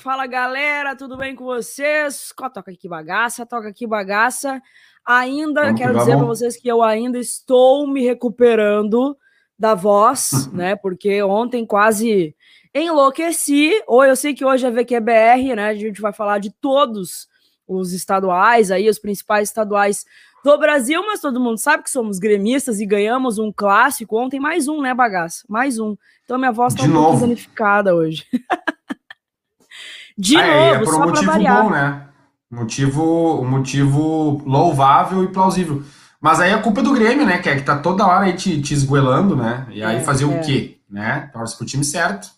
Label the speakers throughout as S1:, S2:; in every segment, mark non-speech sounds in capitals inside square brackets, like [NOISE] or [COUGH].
S1: fala galera, tudo bem com vocês? Toca aqui bagaça, toca aqui bagaça. Ainda vamos quero dizer para vocês que eu ainda estou me recuperando da voz, [LAUGHS] né? Porque ontem quase enlouqueci. Ou eu sei que hoje é VQBR, né? A gente vai falar de todos os estaduais aí, os principais estaduais do Brasil, mas todo mundo sabe que somos gremistas e ganhamos um clássico. Ontem mais um, né, bagaça? Mais um. Então minha voz tá um pouco danificada hoje. [LAUGHS]
S2: de ah, é, novo, é por um motivo bom, né? Motivo, motivo louvável e plausível. Mas aí a culpa é do Grêmio, né? Que é que tá toda hora aí te, te esguelando, né? E aí é, fazer é. o quê? Né? Torce pro time certo.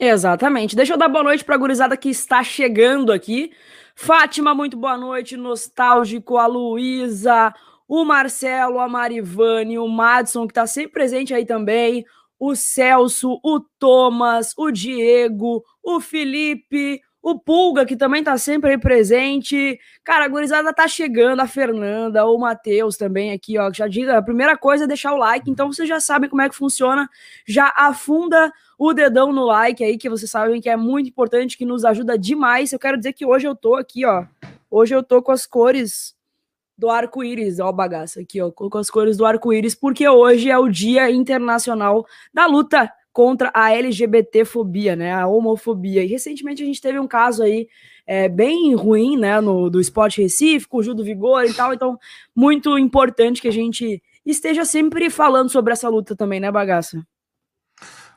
S1: Exatamente. Deixa eu dar boa noite pra gurizada que está chegando aqui. Fátima, muito boa noite. Nostálgico, a Luísa, o Marcelo, a Marivane, o Madison, que está sempre presente aí também, o Celso, o Thomas, o Diego, o Felipe, o Pulga, que também tá sempre aí presente. Cara, a gurizada tá chegando, a Fernanda, o Matheus também aqui, ó. Já diga, a primeira coisa é deixar o like, então vocês já sabem como é que funciona. Já afunda o dedão no like aí, que vocês sabem que é muito importante, que nos ajuda demais. Eu quero dizer que hoje eu tô aqui, ó. Hoje eu tô com as cores do arco-íris, ó, bagaça aqui, ó, com as cores do arco-íris, porque hoje é o Dia Internacional da Luta contra a LGBTfobia, né, a homofobia. E recentemente a gente teve um caso aí é, bem ruim, né, no, do esporte Recife, com o Gil do Vigor e tal, então muito importante que a gente esteja sempre falando sobre essa luta também, né, bagaça?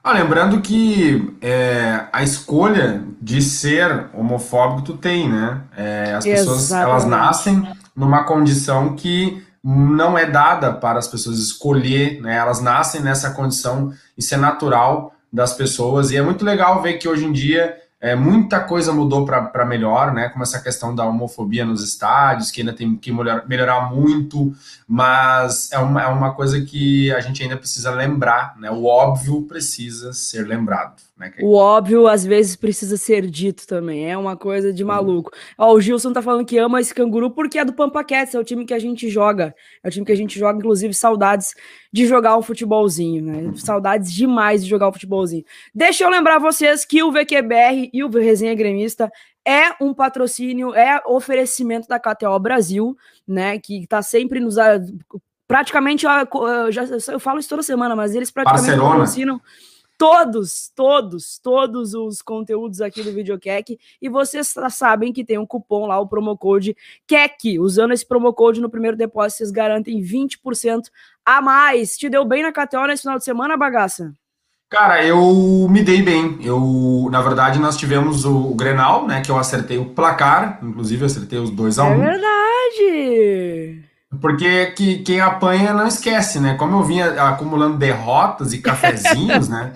S2: Ah, lembrando que é, a escolha de ser homofóbico tu tem, né? É, as pessoas elas nascem numa condição que não é dada para as pessoas escolher, né? Elas nascem nessa condição, isso é natural das pessoas e é muito legal ver que hoje em dia é, muita coisa mudou para melhor, né? Como essa questão da homofobia nos estádios, que ainda tem que melhor, melhorar muito, mas é uma, é uma coisa que a gente ainda precisa lembrar, né? O óbvio precisa ser lembrado. Né?
S1: O óbvio, às vezes, precisa ser dito também. É uma coisa de maluco. Ó, o Gilson tá falando que ama esse canguru porque é do Pampa Cats, é o time que a gente joga. É o time que a gente joga, inclusive, saudades de jogar um futebolzinho, né? Saudades demais de jogar um futebolzinho. Deixa eu lembrar vocês que o VQBR e o Resenha Gremista é um patrocínio, é oferecimento da KTO Brasil, né? Que tá sempre nos. Praticamente, eu, já, eu falo isso toda semana, mas eles praticamente Barcelona. patrocinam todos, todos, todos os conteúdos aqui do Videocac. E vocês sabem que tem um cupom lá, o promo code KEC. Usando esse promo code no primeiro depósito, vocês garantem 20% a mais. Te deu bem na KTO nesse final de semana, bagaça?
S2: Cara, eu me dei bem. Eu, na verdade, nós tivemos o, o Grenal, né? Que eu acertei o placar, inclusive eu acertei os dois a
S1: um. É verdade!
S2: Porque que, quem apanha não esquece, né? Como eu vinha acumulando derrotas e cafezinhos, [LAUGHS] né?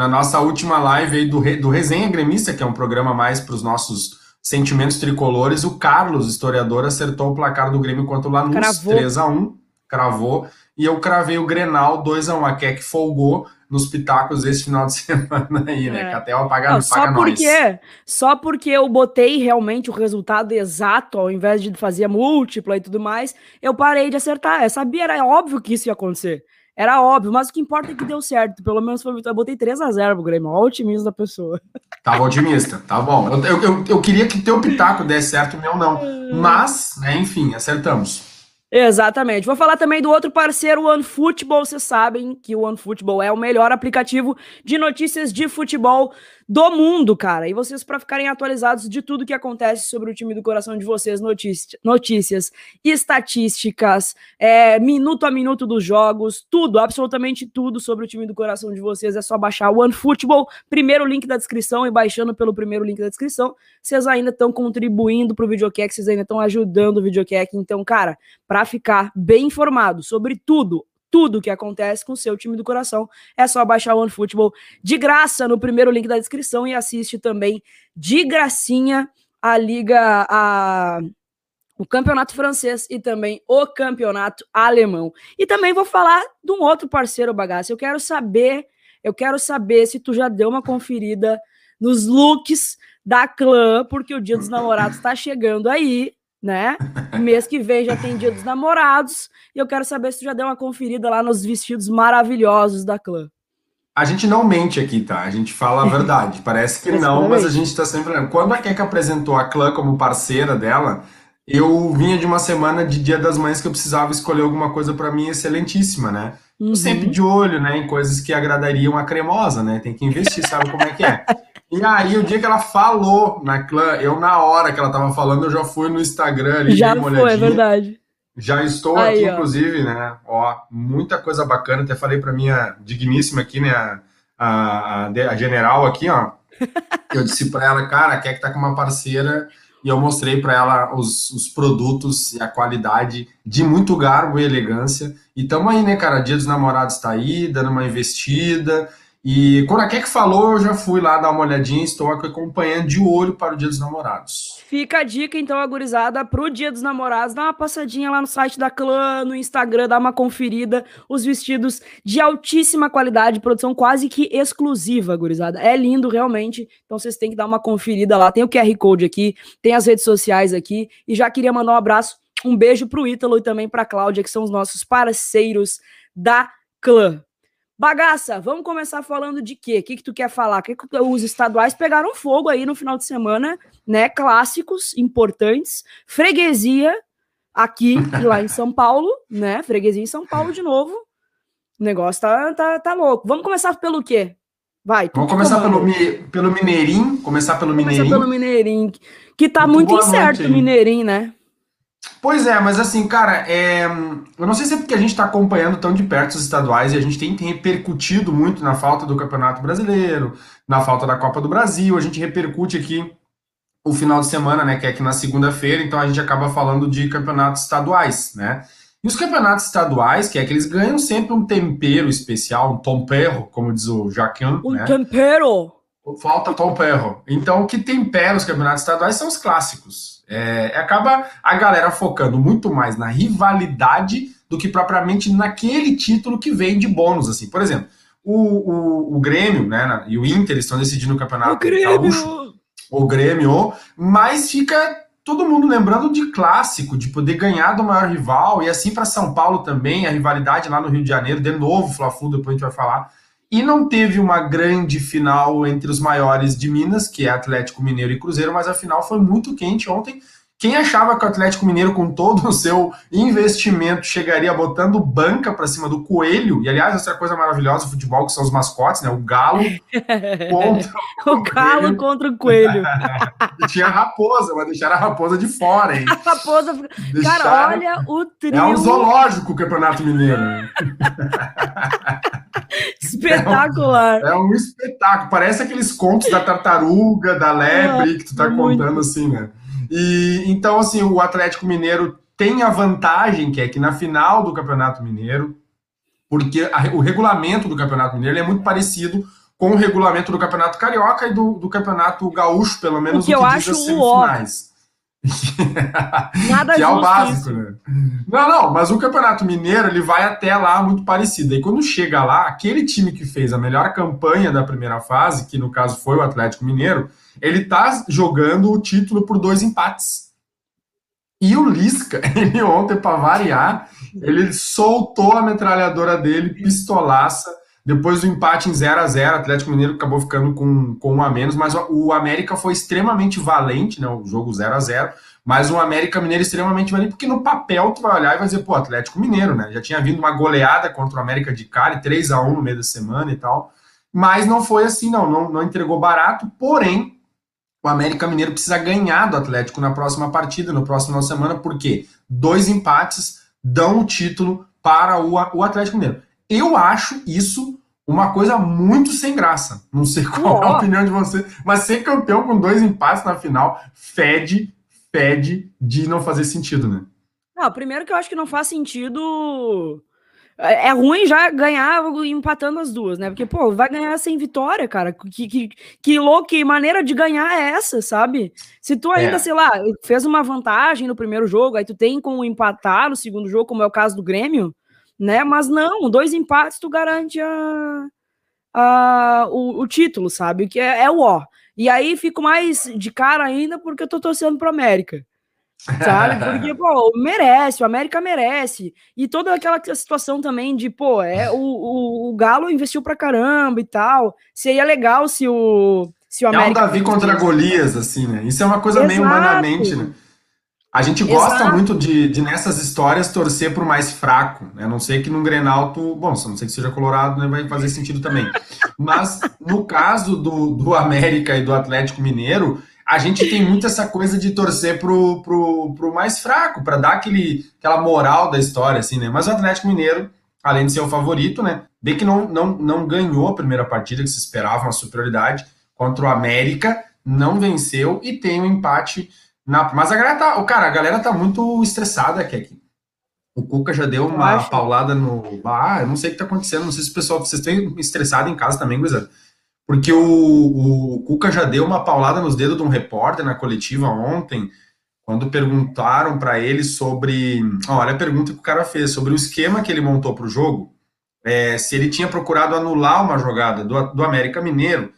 S2: Na nossa última live aí do, do Resenha Gremista, que é um programa mais para os nossos sentimentos tricolores, o Carlos, historiador, acertou o placar do Grêmio contra o Lanús, cravou. 3 a 1 cravou, e eu cravei o Grenal 2 a 1 a Keck folgou nos pitacos esse final de [LAUGHS] semana aí, né? É. Que até pagar Não,
S1: só porque, nós. Só porque eu botei realmente o resultado exato, ao invés de fazer múltipla e tudo mais, eu parei de acertar. Eu sabia, era óbvio que isso ia acontecer. Era óbvio, mas o que importa é que deu certo. Pelo menos foi Eu botei 3x0 pro Grêmio. Olha o otimismo da pessoa.
S2: Tava otimista, tá bom. Eu, eu, eu queria que teu pitaco desse certo, o meu não. Mas, né, enfim, acertamos.
S1: Exatamente. Vou falar também do outro parceiro, o OneFootball. Vocês sabem que o OneFootball é o melhor aplicativo de notícias de futebol do mundo, cara. E vocês, para ficarem atualizados de tudo que acontece sobre o time do coração de vocês, notícias, notícias estatísticas, é, minuto a minuto dos jogos, tudo, absolutamente tudo sobre o time do coração de vocês, é só baixar o OneFootball, primeiro link da descrição e baixando pelo primeiro link da descrição, vocês ainda estão contribuindo para o videocack, vocês ainda estão ajudando o videocack. Então, cara, para ficar bem informado sobre tudo, tudo que acontece com o seu time do coração. É só baixar o OneFootball de graça no primeiro link da descrição e assiste também de gracinha a liga a o campeonato francês e também o campeonato alemão. E também vou falar de um outro parceiro bagaço. Eu quero saber, eu quero saber se tu já deu uma conferida nos looks da clã, porque o Dia dos Namorados está chegando aí né? Mês que vem já tem Dia dos Namorados e eu quero saber se tu já deu uma conferida lá nos vestidos maravilhosos da clã.
S2: A gente não mente aqui, tá? A gente fala a verdade. [LAUGHS] Parece que não, mas a gente está sempre. Quando a Keka apresentou a Clã como parceira dela, eu vinha de uma semana de Dia das Mães que eu precisava escolher alguma coisa para mim excelentíssima, né? Uhum. Sempre de olho, né? Em coisas que agradariam a cremosa, né? Tem que investir, sabe como é que é. E aí, o dia que ela falou na clã, eu, na hora que ela tava falando, eu já fui no Instagram ali,
S1: já uma foi, é verdade.
S2: Já estou aí, aqui, ó. inclusive, né? Ó, muita coisa bacana. Até falei para minha digníssima aqui, né? A, a, a general aqui, ó. [LAUGHS] Eu disse para ela, cara, quer que tá com uma parceira e eu mostrei para ela os, os, produtos e a qualidade de muito garbo e elegância. E tamo aí, né, cara? Dia dos Namorados tá aí, dando uma investida. E quando a Kek falou, eu já fui lá dar uma olhadinha, estou acompanhando de olho para o Dia dos Namorados.
S1: Fica a dica, então, agorizada, para o Dia dos Namorados, dá uma passadinha lá no site da Clã, no Instagram, dá uma conferida, os vestidos de altíssima qualidade, produção quase que exclusiva, agorizada. É lindo, realmente, então vocês têm que dar uma conferida lá, tem o QR Code aqui, tem as redes sociais aqui, e já queria mandar um abraço, um beijo para o Ítalo e também para a Cláudia, que são os nossos parceiros da Clã. Bagaça, vamos começar falando de quê? O que, que tu quer falar? Que, que os estaduais pegaram fogo aí no final de semana, né? Clássicos importantes, freguesia aqui e [LAUGHS] lá em São Paulo, né? Freguesia em São Paulo de novo. O negócio tá, tá, tá louco. Vamos começar pelo quê? Vai.
S2: Vamos começar pelo, pelo Mineirinho. Começar pelo Mineirinho. Começar
S1: pelo Mineirinho. Que tá muito, muito incerto o Mineirinho, né?
S2: Pois é, mas assim, cara, é... eu não sei se é porque a gente está acompanhando tão de perto os estaduais e a gente tem, tem, repercutido muito na falta do Campeonato Brasileiro, na falta da Copa do Brasil, a gente repercute aqui o final de semana, né, que é aqui na segunda-feira, então a gente acaba falando de campeonatos estaduais, né? E os campeonatos estaduais, que é que eles ganham sempre um tempero especial, um tempero, como diz o Jaquin,
S1: um né? tempero!
S2: Falta tempero. Então, o que tempera os campeonatos estaduais são os clássicos. É, acaba a galera focando muito mais na rivalidade do que propriamente naquele título que vem de bônus, assim. Por exemplo, o, o, o Grêmio né, e o Inter estão decidindo o campeonato o Grêmio. Gaúcho, o Grêmio, mas fica todo mundo lembrando de clássico, de poder ganhar do maior rival, e assim para São Paulo também, a rivalidade lá no Rio de Janeiro, de novo, Fla-Flu, depois a gente vai falar. E não teve uma grande final entre os maiores de Minas, que é Atlético Mineiro e Cruzeiro, mas a final foi muito quente ontem. Quem achava que o Atlético Mineiro, com todo o seu investimento, chegaria botando banca para cima do coelho? E aliás, essa é a coisa maravilhosa do futebol, que são os mascotes, né? O galo [LAUGHS]
S1: contra o, o galo coelho. contra o coelho. [LAUGHS]
S2: tinha a raposa, mas deixaram a raposa de fora, hein? [LAUGHS]
S1: A raposa. Deixaram... Cara, olha o trio.
S2: É um zoológico o Campeonato Mineiro. [LAUGHS]
S1: Espetacular.
S2: É um, é um, espetáculo. Parece aqueles contos da tartaruga, da lebre, ah, que tu tá muito. contando assim, né? E então, assim, o Atlético Mineiro tem a vantagem, que é que na final do Campeonato Mineiro, porque a, o regulamento do Campeonato Mineiro é muito parecido com o regulamento do Campeonato Carioca e do, do Campeonato Gaúcho, pelo menos
S1: o que, eu acho as semifinais. Nada [LAUGHS]
S2: que é o básico, né? Não, não, mas o Campeonato Mineiro ele vai até lá muito parecido. E quando chega lá, aquele time que fez a melhor campanha da primeira fase, que no caso foi o Atlético Mineiro, ele tá jogando o título por dois empates. E o Lisca, [LAUGHS] ele ontem, para variar, ele soltou a metralhadora dele, pistolaça, depois do empate em 0 a 0 o Atlético Mineiro acabou ficando com, com um a menos, mas o América foi extremamente valente, né? O jogo 0 a 0 mas o América Mineiro extremamente valente, porque no papel tu vai olhar e vai dizer, pô, Atlético Mineiro, né? Já tinha vindo uma goleada contra o América de Cali, 3 a 1 no meio da semana e tal. Mas não foi assim, não, não, não entregou barato, porém, o América Mineiro precisa ganhar do Atlético na próxima partida, no próximo semana, porque dois empates dão o título para o, o Atlético Mineiro. Eu acho isso uma coisa muito sem graça. Não sei qual oh. é a opinião de você, mas ser campeão com dois empates na final fede, fede de não fazer sentido, né?
S1: Não, primeiro que eu acho que não faz sentido. É, é ruim já ganhar empatando as duas, né? Porque, pô, vai ganhar sem vitória, cara. Que, que, que louco, que maneira de ganhar é essa, sabe? Se tu ainda, é. sei lá, fez uma vantagem no primeiro jogo, aí tu tem como empatar no segundo jogo, como é o caso do Grêmio, né? Mas não, dois empates tu garante a, a, o, o título, sabe? Que é, é o ó. E aí fico mais de cara ainda porque eu tô torcendo pro América. Sabe? [LAUGHS] Porque, pô, merece, o América merece. E toda aquela situação também de, pô, é, o, o, o Galo investiu pra caramba e tal. Seria legal se o, se o
S2: América. É um Davi contra Golias, assim, né? Isso é uma coisa Exato. meio humanamente, né? A gente gosta Exato. muito de, de, nessas histórias, torcer pro mais fraco. Né? A não sei que no Grenal tu. Bom, se não sei que seja colorado, né, vai fazer sentido também. [LAUGHS] Mas no caso do, do América e do Atlético Mineiro, a gente tem muito essa coisa de torcer pro, pro, pro mais fraco, para dar aquele, aquela moral da história, assim, né? Mas o Atlético Mineiro, além de ser o favorito, né? Bem que não, não, não ganhou a primeira partida, que se esperava uma superioridade contra o América, não venceu e tem um empate na. Mas a galera tá. O cara, a galera tá muito estressada, Kek. O Cuca já deu uma paulada no. Ah, eu não sei o que tá acontecendo. Não sei se o pessoal. Vocês estão estressados em casa também, Guizado. Porque o, o Cuca já deu uma paulada nos dedos de um repórter na coletiva ontem, quando perguntaram para ele sobre. Olha a pergunta que o cara fez, sobre o esquema que ele montou para o jogo, é, se ele tinha procurado anular uma jogada do, do América Mineiro,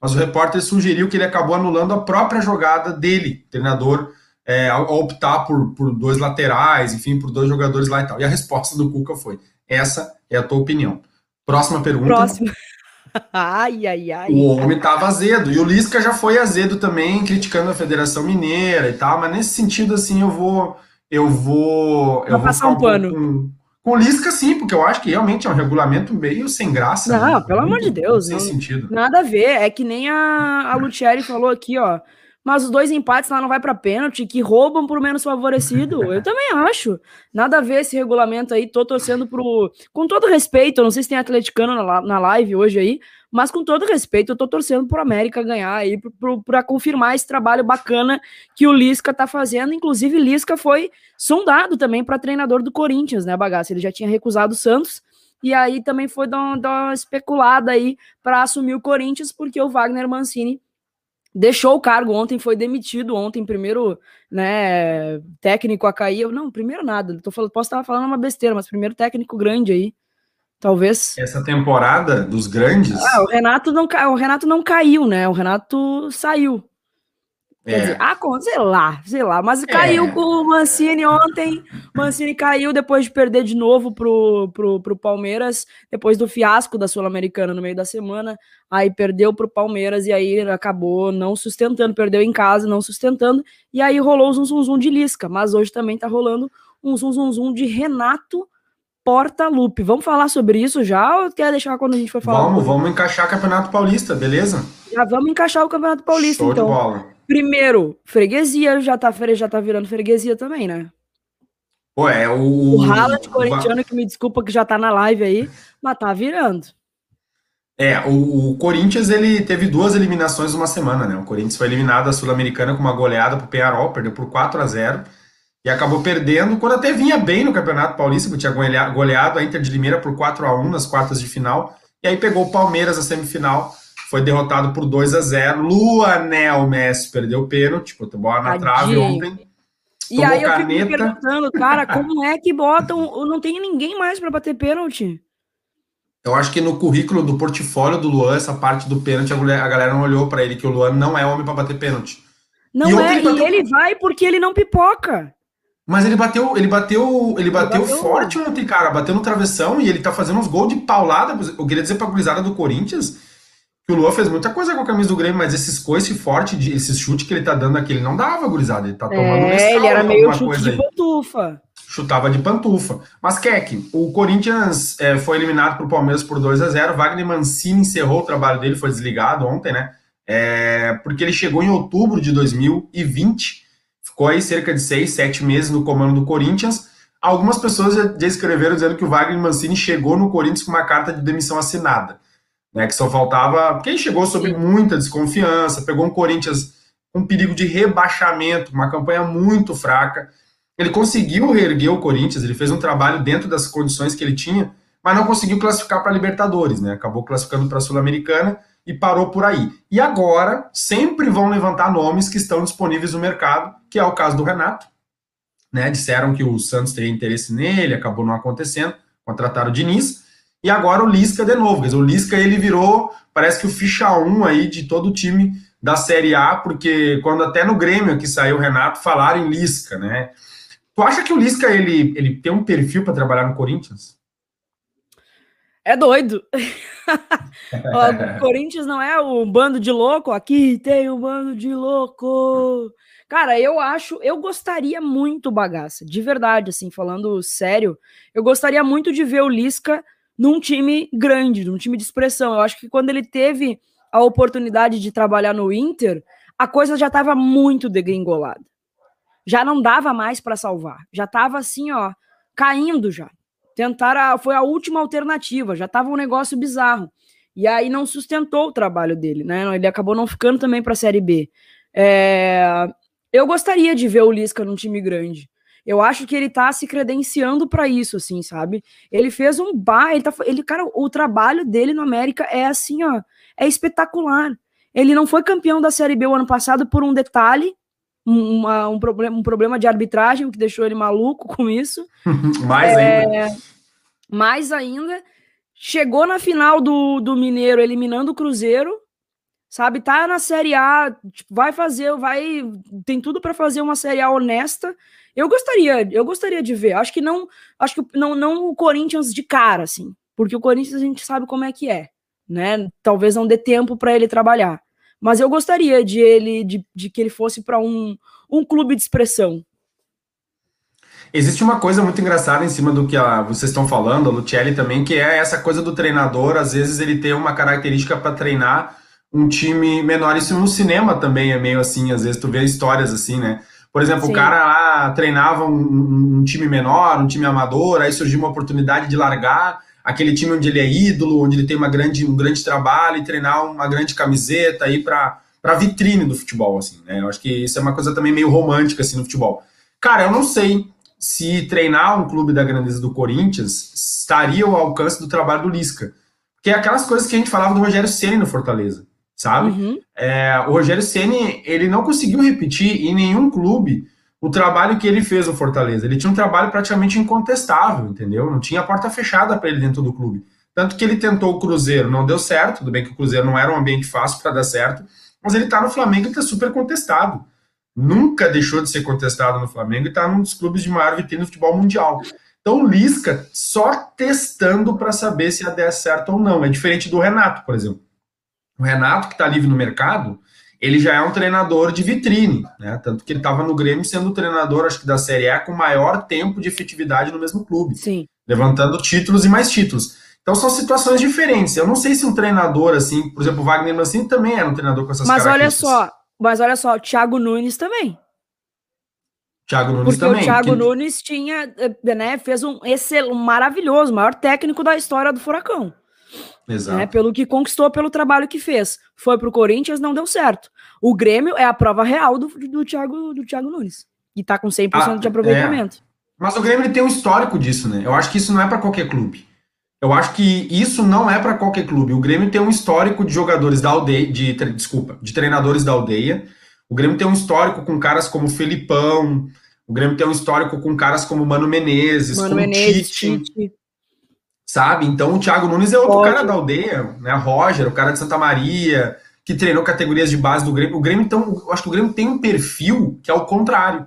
S2: mas o repórter sugeriu que ele acabou anulando a própria jogada dele, treinador, é, ao, optar por, por dois laterais, enfim, por dois jogadores lá e tal. E a resposta do Cuca foi: essa é a tua opinião. Próxima pergunta. Próxima. [LAUGHS]
S1: ai, ai, ai.
S2: O homem tava azedo. E o Lisca já foi azedo também, criticando a Federação Mineira e tal. Mas nesse sentido, assim, eu vou. Eu vou. Eu vou
S1: passar um pano.
S2: Com Lisca, sim, porque eu acho que realmente é um regulamento meio sem graça.
S1: Não, né? pelo amor de Deus. Sem não, sentido. Nada a ver. É que nem a, a Lutieri falou aqui, ó mas os dois empates lá não vai para pênalti, que roubam por menos favorecido. Eu também acho. Nada a ver esse regulamento aí. Tô torcendo pro. Com todo respeito, eu não sei se tem atleticano na, na live hoje aí, mas com todo respeito, eu tô torcendo pro América ganhar aí, para confirmar esse trabalho bacana que o Lisca tá fazendo. Inclusive, Lisca foi sondado também para treinador do Corinthians, né, bagaça? Ele já tinha recusado o Santos. E aí também foi dar uma, dar uma especulada aí para assumir o Corinthians, porque o Wagner Mancini deixou o cargo ontem, foi demitido ontem, primeiro, né, técnico a cair. Não, primeiro nada, tô falando, posso estar falando uma besteira, mas primeiro técnico grande aí. Talvez.
S2: Essa temporada dos grandes.
S1: Ah, o Renato não, o Renato não caiu, né? O Renato saiu. Quer é. dizer, ah, sei lá, sei lá, mas caiu é. com o Mancini ontem. Mancini caiu depois de perder de novo pro, pro, pro Palmeiras, depois do fiasco da Sul-Americana no meio da semana. Aí perdeu pro Palmeiras e aí acabou não sustentando, perdeu em casa, não sustentando. E aí rolou um zum, zum de Lisca, mas hoje também tá rolando um zum, zum, zum de Renato Portaluppi. Vamos falar sobre isso já ou quer deixar quando a gente for falar?
S2: Vamos, vamos encaixar o Campeonato Paulista, beleza?
S1: Já vamos encaixar o Campeonato Paulista, Show então. De bola. Primeiro, freguesia, já tá, já tá virando freguesia também, né?
S2: Pô, é
S1: o. O Haaland corintiano, que me desculpa que já tá na live aí, mas tá virando.
S2: É, o, o, Corinthians ele teve duas eliminações uma semana, né? O Corinthians foi eliminado da Sul-Americana com uma goleada pro Penharol, perdeu por 4 a 0 e acabou perdendo quando até vinha bem no Campeonato Paulista, que tinha goleado a Inter de Limeira por 4 a 1 nas quartas de final, e aí pegou o Palmeiras na semifinal foi derrotado por 2 a 0 Luanel Messi perdeu o pênalti, botou bola na trave ontem.
S1: E aí eu fico me perguntando, cara, [LAUGHS] como é que botam. Não tem ninguém mais para bater pênalti.
S2: Eu acho que no currículo do portfólio do Luan, essa parte do pênalti, a galera não olhou para ele, que o Luan não é homem para bater pênalti.
S1: Não e é, e ele vai porque ele não pipoca.
S2: Mas ele bateu, ele bateu, ele bateu, bateu forte ontem, cara. Bateu no travessão e ele tá fazendo uns gols de paulada. Eu queria dizer pra gurizada do Corinthians que o Luan fez muita coisa com a camisa do Grêmio, mas esses coice forte, de, esses chute que ele tá dando aqui, ele não dava, gurizada. Ele tá tomando
S1: é, mescal, ele era meio chute de pantufa.
S2: Chutava de pantufa. Mas, Keck, o Corinthians é, foi eliminado pro Palmeiras por 2 a 0 Wagner Mancini encerrou o trabalho dele, foi desligado ontem, né? É, porque ele chegou em outubro de 2020, ficou aí cerca de 6, 7 meses no comando do Corinthians. Algumas pessoas já, escreveram dizendo que o Wagner Mancini chegou no Corinthians com uma carta de demissão assinada né, que só faltava. Ele chegou sob muita desconfiança, pegou um Corinthians com perigo de rebaixamento, uma campanha muito fraca. Ele conseguiu reerguer o Corinthians, ele fez um trabalho dentro das condições que ele tinha, mas não conseguiu classificar para a Libertadores, né? Acabou classificando para a Sul-Americana e parou por aí. E agora sempre vão levantar nomes que estão disponíveis no mercado, que é o caso do Renato. Né? Disseram que o Santos teria interesse nele, acabou não acontecendo, contrataram o Diniz. E agora o Lisca de novo. O Lisca ele virou, parece que o ficha 1 aí de todo o time da Série A, porque quando até no Grêmio que saiu o Renato, falaram em Lisca, né? Tu acha que o Lisca ele, ele tem um perfil para trabalhar no Corinthians?
S1: É doido. [LAUGHS] o Corinthians não é o bando de louco. Aqui tem um bando de louco. Cara, eu acho, eu gostaria muito, bagaça, de verdade, assim, falando sério, eu gostaria muito de ver o Lisca num time grande, num time de expressão. Eu acho que quando ele teve a oportunidade de trabalhar no Inter, a coisa já estava muito degringolada. Já não dava mais para salvar. Já estava assim, ó, caindo já. Tentaram, foi a última alternativa, já estava um negócio bizarro. E aí não sustentou o trabalho dele, né? Ele acabou não ficando também para a Série B. É... Eu gostaria de ver o Lisca num time grande. Eu acho que ele tá se credenciando para isso, assim, sabe? Ele fez um bar, ele tá, ele, cara, o trabalho dele no América é assim, ó, é espetacular. Ele não foi campeão da Série B o ano passado por um detalhe, uma, um, problema, um problema de arbitragem que deixou ele maluco com isso. [LAUGHS]
S2: mais é, ainda.
S1: Mais ainda. Chegou na final do, do Mineiro eliminando o Cruzeiro, sabe? Tá na Série A, tipo, vai fazer, vai. Tem tudo para fazer uma Série A honesta. Eu gostaria, eu gostaria de ver. Acho que não, acho que não, não o Corinthians de cara, assim, porque o Corinthians a gente sabe como é que é né? Talvez não dê tempo para ele trabalhar. Mas eu gostaria de ele de, de que ele fosse para um, um clube de expressão.
S2: Existe uma coisa muito engraçada em cima do que a, vocês estão falando, a Lucelli também, que é essa coisa do treinador, às vezes ele tem uma característica para treinar um time menor. Isso no cinema também é meio assim, às vezes tu vê histórias assim, né? Por exemplo, Sim. o cara lá treinava um, um, time menor, um time amador, aí surgiu uma oportunidade de largar aquele time onde ele é ídolo, onde ele tem uma grande, um grande trabalho e treinar uma grande camiseta aí para para vitrine do futebol, assim, né? Eu acho que isso é uma coisa também meio romântica, assim, no futebol. Cara, eu não sei se treinar um clube da grandeza do Corinthians estaria ao alcance do trabalho do Lisca. Porque é aquelas coisas que a gente falava do Rogério Ceni no Fortaleza, sabe? Uhum. É, o Rogério Ceni ele não conseguiu repetir em nenhum clube o trabalho que ele fez no Fortaleza. Ele tinha um trabalho praticamente incontestável, entendeu? Não tinha porta fechada para ele dentro do clube. Tanto que ele tentou o Cruzeiro, não deu certo. Tudo bem que o Cruzeiro não era um ambiente fácil para dar certo, mas ele está no Flamengo e está super contestado. Nunca deixou de ser contestado no Flamengo e está num dos clubes de maior vitrine do futebol mundial. Então, o Lisca só testando para saber se ia dar certo ou não. É diferente do Renato, por exemplo. O Renato, que está livre no mercado, ele já é um treinador de vitrine, né? Tanto que ele estava no Grêmio sendo o treinador, acho que da Série A, com maior tempo de efetividade no mesmo clube.
S1: Sim.
S2: Levantando títulos e mais títulos. Então são situações diferentes. Eu não sei se um treinador, assim, por exemplo, o Wagner Mancini também era um treinador com essas
S1: mas características. Mas olha só, mas olha só, o Thiago Nunes também.
S2: Thiago Nunes
S1: Porque
S2: também.
S1: o Thiago que... Nunes tinha, eh, né, fez um, esse, um maravilhoso, maior técnico da história do Furacão.
S2: Exato. Né,
S1: pelo que conquistou, pelo trabalho que fez. Foi para o Corinthians, não deu certo. O Grêmio é a prova real do, do, Thiago, do Thiago Nunes. E tá com 100% ah, de aproveitamento. É.
S2: Mas o Grêmio tem um histórico disso, né? Eu acho que isso não é para qualquer clube. Eu acho que isso não é para qualquer clube. O Grêmio tem um histórico de jogadores da aldeia, de, desculpa, de treinadores da aldeia. O Grêmio tem um histórico com caras como Felipão. O Grêmio tem um histórico com caras como Mano Menezes,
S1: Mano
S2: como
S1: Menezes, Tite. Tite
S2: sabe? Então o Thiago Nunes é outro cara da aldeia, né? Roger, o cara de Santa Maria, que treinou categorias de base do Grêmio. O Grêmio, então, eu acho que o Grêmio tem um perfil que é o contrário.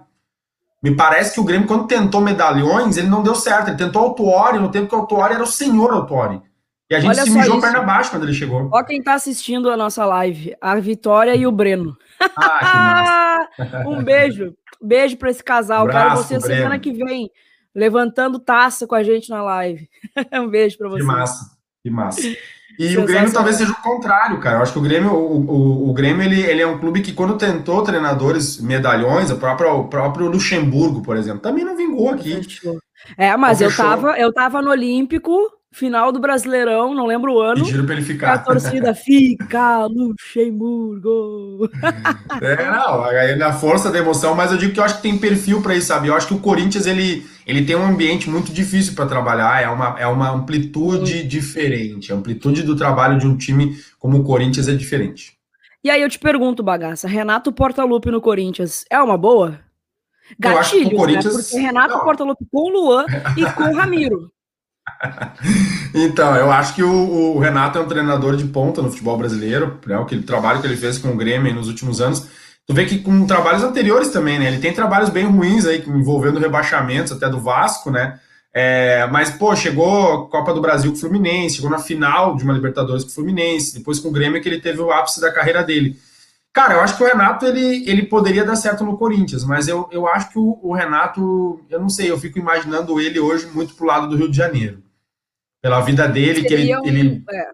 S2: Me parece que o Grêmio, quando tentou medalhões, ele não deu certo. Ele tentou Autuori no tempo que o Autuori era o senhor Autuori. E a gente Olha se mijou perna abaixo quando ele chegou.
S1: Ó quem tá assistindo a nossa live, a Vitória e o Breno.
S2: Ah, [LAUGHS]
S1: um beijo. Beijo para esse casal. Um Quero você semana que vem levantando taça com a gente na live. [LAUGHS] um beijo para você.
S2: Que massa, que massa. E o Grêmio talvez seja o contrário, cara. Eu acho que o Grêmio, o, o, o, Grêmio ele, ele é um clube que, quando tentou treinadores medalhões, o próprio, o próprio Luxemburgo, por exemplo, também não vingou aqui.
S1: É, mas eu tava, eu tava no Olímpico final do Brasileirão, não lembro o ano.
S2: Pediram pra ele ficar.
S1: A torcida fica, Luxemburgo. [LAUGHS]
S2: é, não, aí na força da emoção, mas eu digo que eu acho que tem perfil para isso, sabe? Eu acho que o Corinthians, ele, ele tem um ambiente muito difícil para trabalhar, é uma, é uma amplitude Sim. diferente. A amplitude do trabalho de um time como o Corinthians é diferente.
S1: E aí eu te pergunto, bagaça, Renato Portaluppi no Corinthians é uma boa? Gatilhos, né? Corinthians... né? Porque Renato não. Portaluppi com o Luan e com o Ramiro. [LAUGHS]
S2: então, eu acho que o, o, Renato é um treinador de ponta no futebol brasileiro, né? O que, o trabalho que ele fez com o Grêmio nos últimos anos. Tu vê que com trabalhos anteriores também, né? Ele tem trabalhos bem ruins aí, envolvendo rebaixamentos até do Vasco, né? É, mas, pô, chegou Copa do Brasil com o Fluminense, chegou na final de uma Libertadores com o Fluminense, depois com o Grêmio que ele teve o ápice da carreira dele. Cara, eu acho que o Renato ele, ele poderia dar certo no Corinthians, mas eu, eu acho que o, o Renato, eu não sei, eu fico imaginando ele hoje muito pro lado do Rio de Janeiro. Pela vida dele, que ele. Um, ele... É.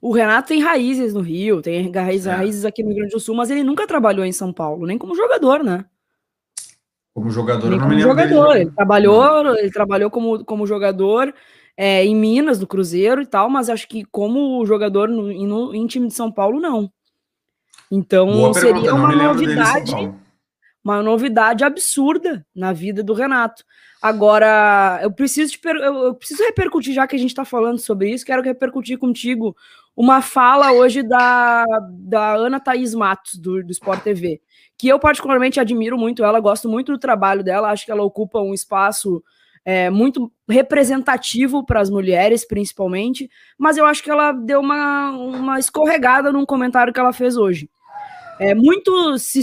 S1: O Renato tem raízes no Rio, tem raízes, é. raízes aqui no Rio Grande do Sul, mas ele nunca trabalhou em São Paulo, nem como jogador, né?
S2: Como jogador, nem
S1: eu não me jogador. Dele, ele trabalhou, ele trabalhou como, como jogador é, em Minas, no Cruzeiro e tal, mas acho que como jogador no, no, em time de São Paulo, não. Então seria uma novidade, uma novidade absurda na vida do Renato. Agora, eu preciso, te, eu preciso repercutir, já que a gente está falando sobre isso, quero repercutir contigo uma fala hoje da, da Ana Thaís Matos, do, do Sport TV, que eu particularmente admiro muito ela, gosto muito do trabalho dela, acho que ela ocupa um espaço é, muito representativo para as mulheres, principalmente, mas eu acho que ela deu uma, uma escorregada num comentário que ela fez hoje. É muito se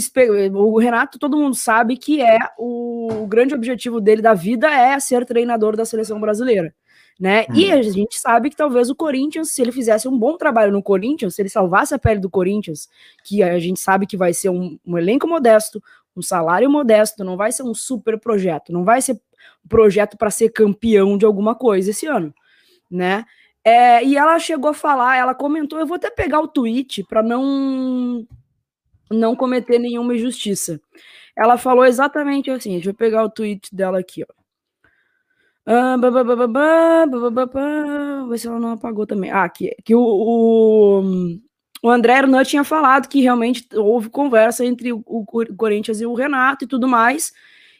S1: o Renato, todo mundo sabe que é o, o, grande objetivo dele da vida é ser treinador da seleção brasileira, né? Hum. E uhum. a gente sabe que talvez o Corinthians, se ele fizesse um bom trabalho no Corinthians, se ele salvasse a pele do Corinthians, que a gente sabe que vai ser um, um elenco modesto, um salário modesto, não vai ser um super projeto, não vai ser um projeto para ser campeão de alguma coisa esse ano, né? É, e ela chegou a falar, ela comentou, eu vou até pegar o tweet para não não cometer nenhuma injustiça. Ela falou exatamente assim, deixa eu pegar o tweet dela aqui, ó. Ah, Vê se ela não apagou também. Ah, aqui, que o, o, o André Hernan tinha falado que realmente houve conversa entre o, o, Corinthians e o Renato e tudo mais,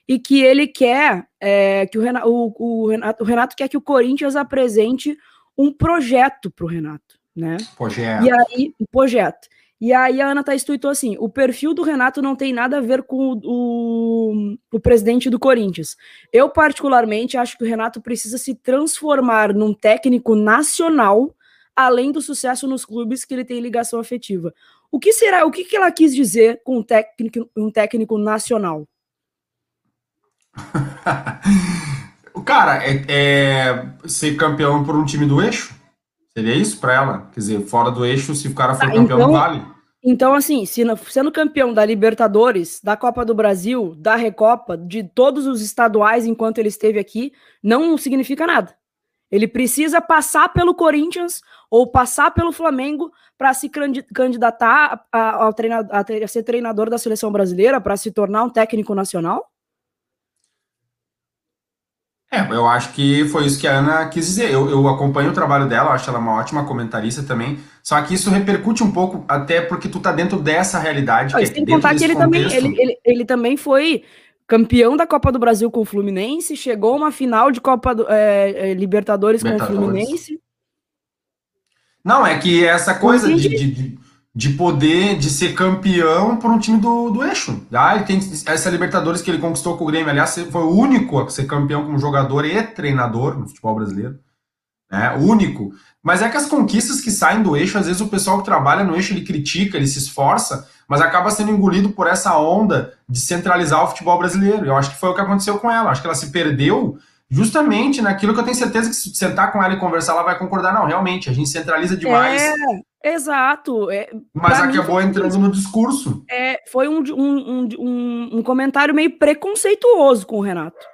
S1: e que ele quer é, que o Renato, o, o, Renato, o Renato quer que o Corinthians apresente um projeto para o Renato, né?
S2: Projeto.
S1: E aí, um projeto. E aí a Ana Thaís tweetou assim: o perfil do Renato não tem nada a ver com o, o, o, presidente do Corinthians. Eu, particularmente, acho que o Renato precisa se transformar num técnico nacional, além do sucesso nos clubes que ele tem ligação afetiva. O que será? O que, que ela quis dizer com um técnico, um técnico nacional? [LAUGHS]
S2: Cara, é, é ser campeão por um time do eixo? Seria isso para ela? Quer dizer, fora do eixo, se o cara for tá, campeão, então, vale?
S1: Então, assim, se, sendo campeão da Libertadores, da Copa do Brasil, da Recopa, de todos os estaduais enquanto ele esteve aqui, não significa nada. Ele precisa passar pelo Corinthians ou passar pelo Flamengo para se candidatar a, a, a, a, ser treinador da seleção brasileira, para se tornar um técnico nacional?
S2: É, eu acho que foi isso que a Ana quis dizer. Eu, eu acompanho o trabalho dela, acho ela uma ótima comentarista também. Só que isso repercute um pouco, até porque tu tá dentro dessa realidade.
S1: Mas que é contar que ele contexto... também, ele, ele, ele também foi campeão da Copa do Brasil com o Fluminense, chegou a uma final de Copa do, é, é, Libertadores, Libertadores, com o Fluminense.
S2: Não, é que essa coisa de, de, de de poder de ser campeão por um time do, do eixo. Ah, ele tem essa Libertadores que ele conquistou com o Grêmio, aliás, foi o único a ser campeão como jogador e treinador no futebol brasileiro. Né? Único. Mas é que as conquistas que saem do eixo, às vezes o pessoal que trabalha no eixo ele critica, ele se esforça, mas acaba sendo engolido por essa onda de centralizar o futebol brasileiro. Eu acho que foi o que aconteceu com ela. acho que ela se perdeu justamente naquilo que eu tenho certeza que se sentar com ela e conversar, ela vai concordar. Não, realmente, a gente centraliza demais.
S1: É, Exato. É,
S2: Mas acabou entrando foi, no discurso.
S1: É, foi um, um, um, um, comentário meio preconceituoso com o Renato.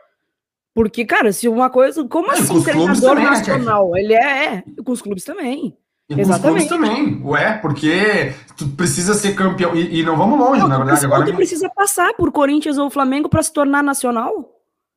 S1: Porque, cara, se uma coisa. Como é, assim, treinador né, nacional? Né, ele é, é, com os clubes também.
S2: E Exatamente. com os clubes também. Ué, porque tu precisa ser campeão. E, e não vamos longe, não, na verdade. Agora
S1: tu precisa passar por Corinthians ou Flamengo para se tornar nacional?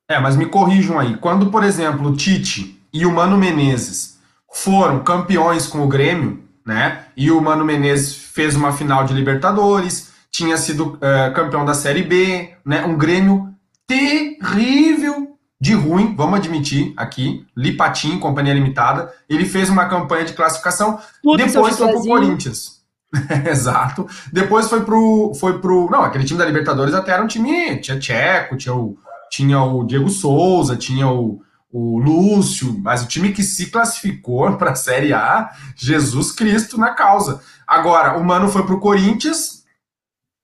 S2: É, mas me corrijam aí. Quando, por exemplo, o Tite e o Mano Menezes foram campeões com o Grêmio, né? E o Mano Menezes fez uma final de Libertadores, tinha sido uh, campeão da Série B, né? Um Grêmio terrível de ruim, vamos admitir aqui, Lipatim, Companhia Limitada, ele fez uma campanha de classificação, Tudo depois foi pro Corinthians. [LAUGHS] Exato. Depois foi pro, foi pro. Não, aquele time da Libertadores até era um time. Tinha Tcheco, tinha o, tinha o Diego Souza, tinha o, o Lúcio, mas o time que se classificou [LAUGHS] para a Série A, Jesus Cristo na causa. Agora, o Mano foi para o Corinthians,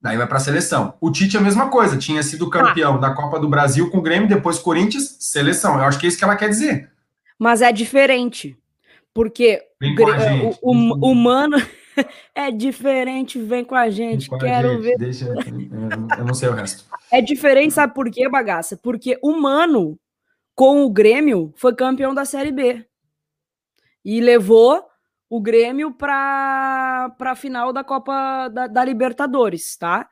S2: daí vai para a seleção. O Tite é a mesma coisa, tinha sido campeão ah. da Copa do Brasil com o Grêmio, depois Corinthians, seleção. Eu acho que é isso que ela quer dizer.
S1: Mas é diferente, porque o, o, o Mano [LAUGHS] é diferente, vem com a gente, com quero a gente, ver.
S2: Deixa, eu não sei o resto.
S1: É diferente, sabe por quê, bagaça? Porque o Mano, com o Grêmio, foi campeão da Série B. E levou o Grêmio para a final da Copa da, da Libertadores, tá?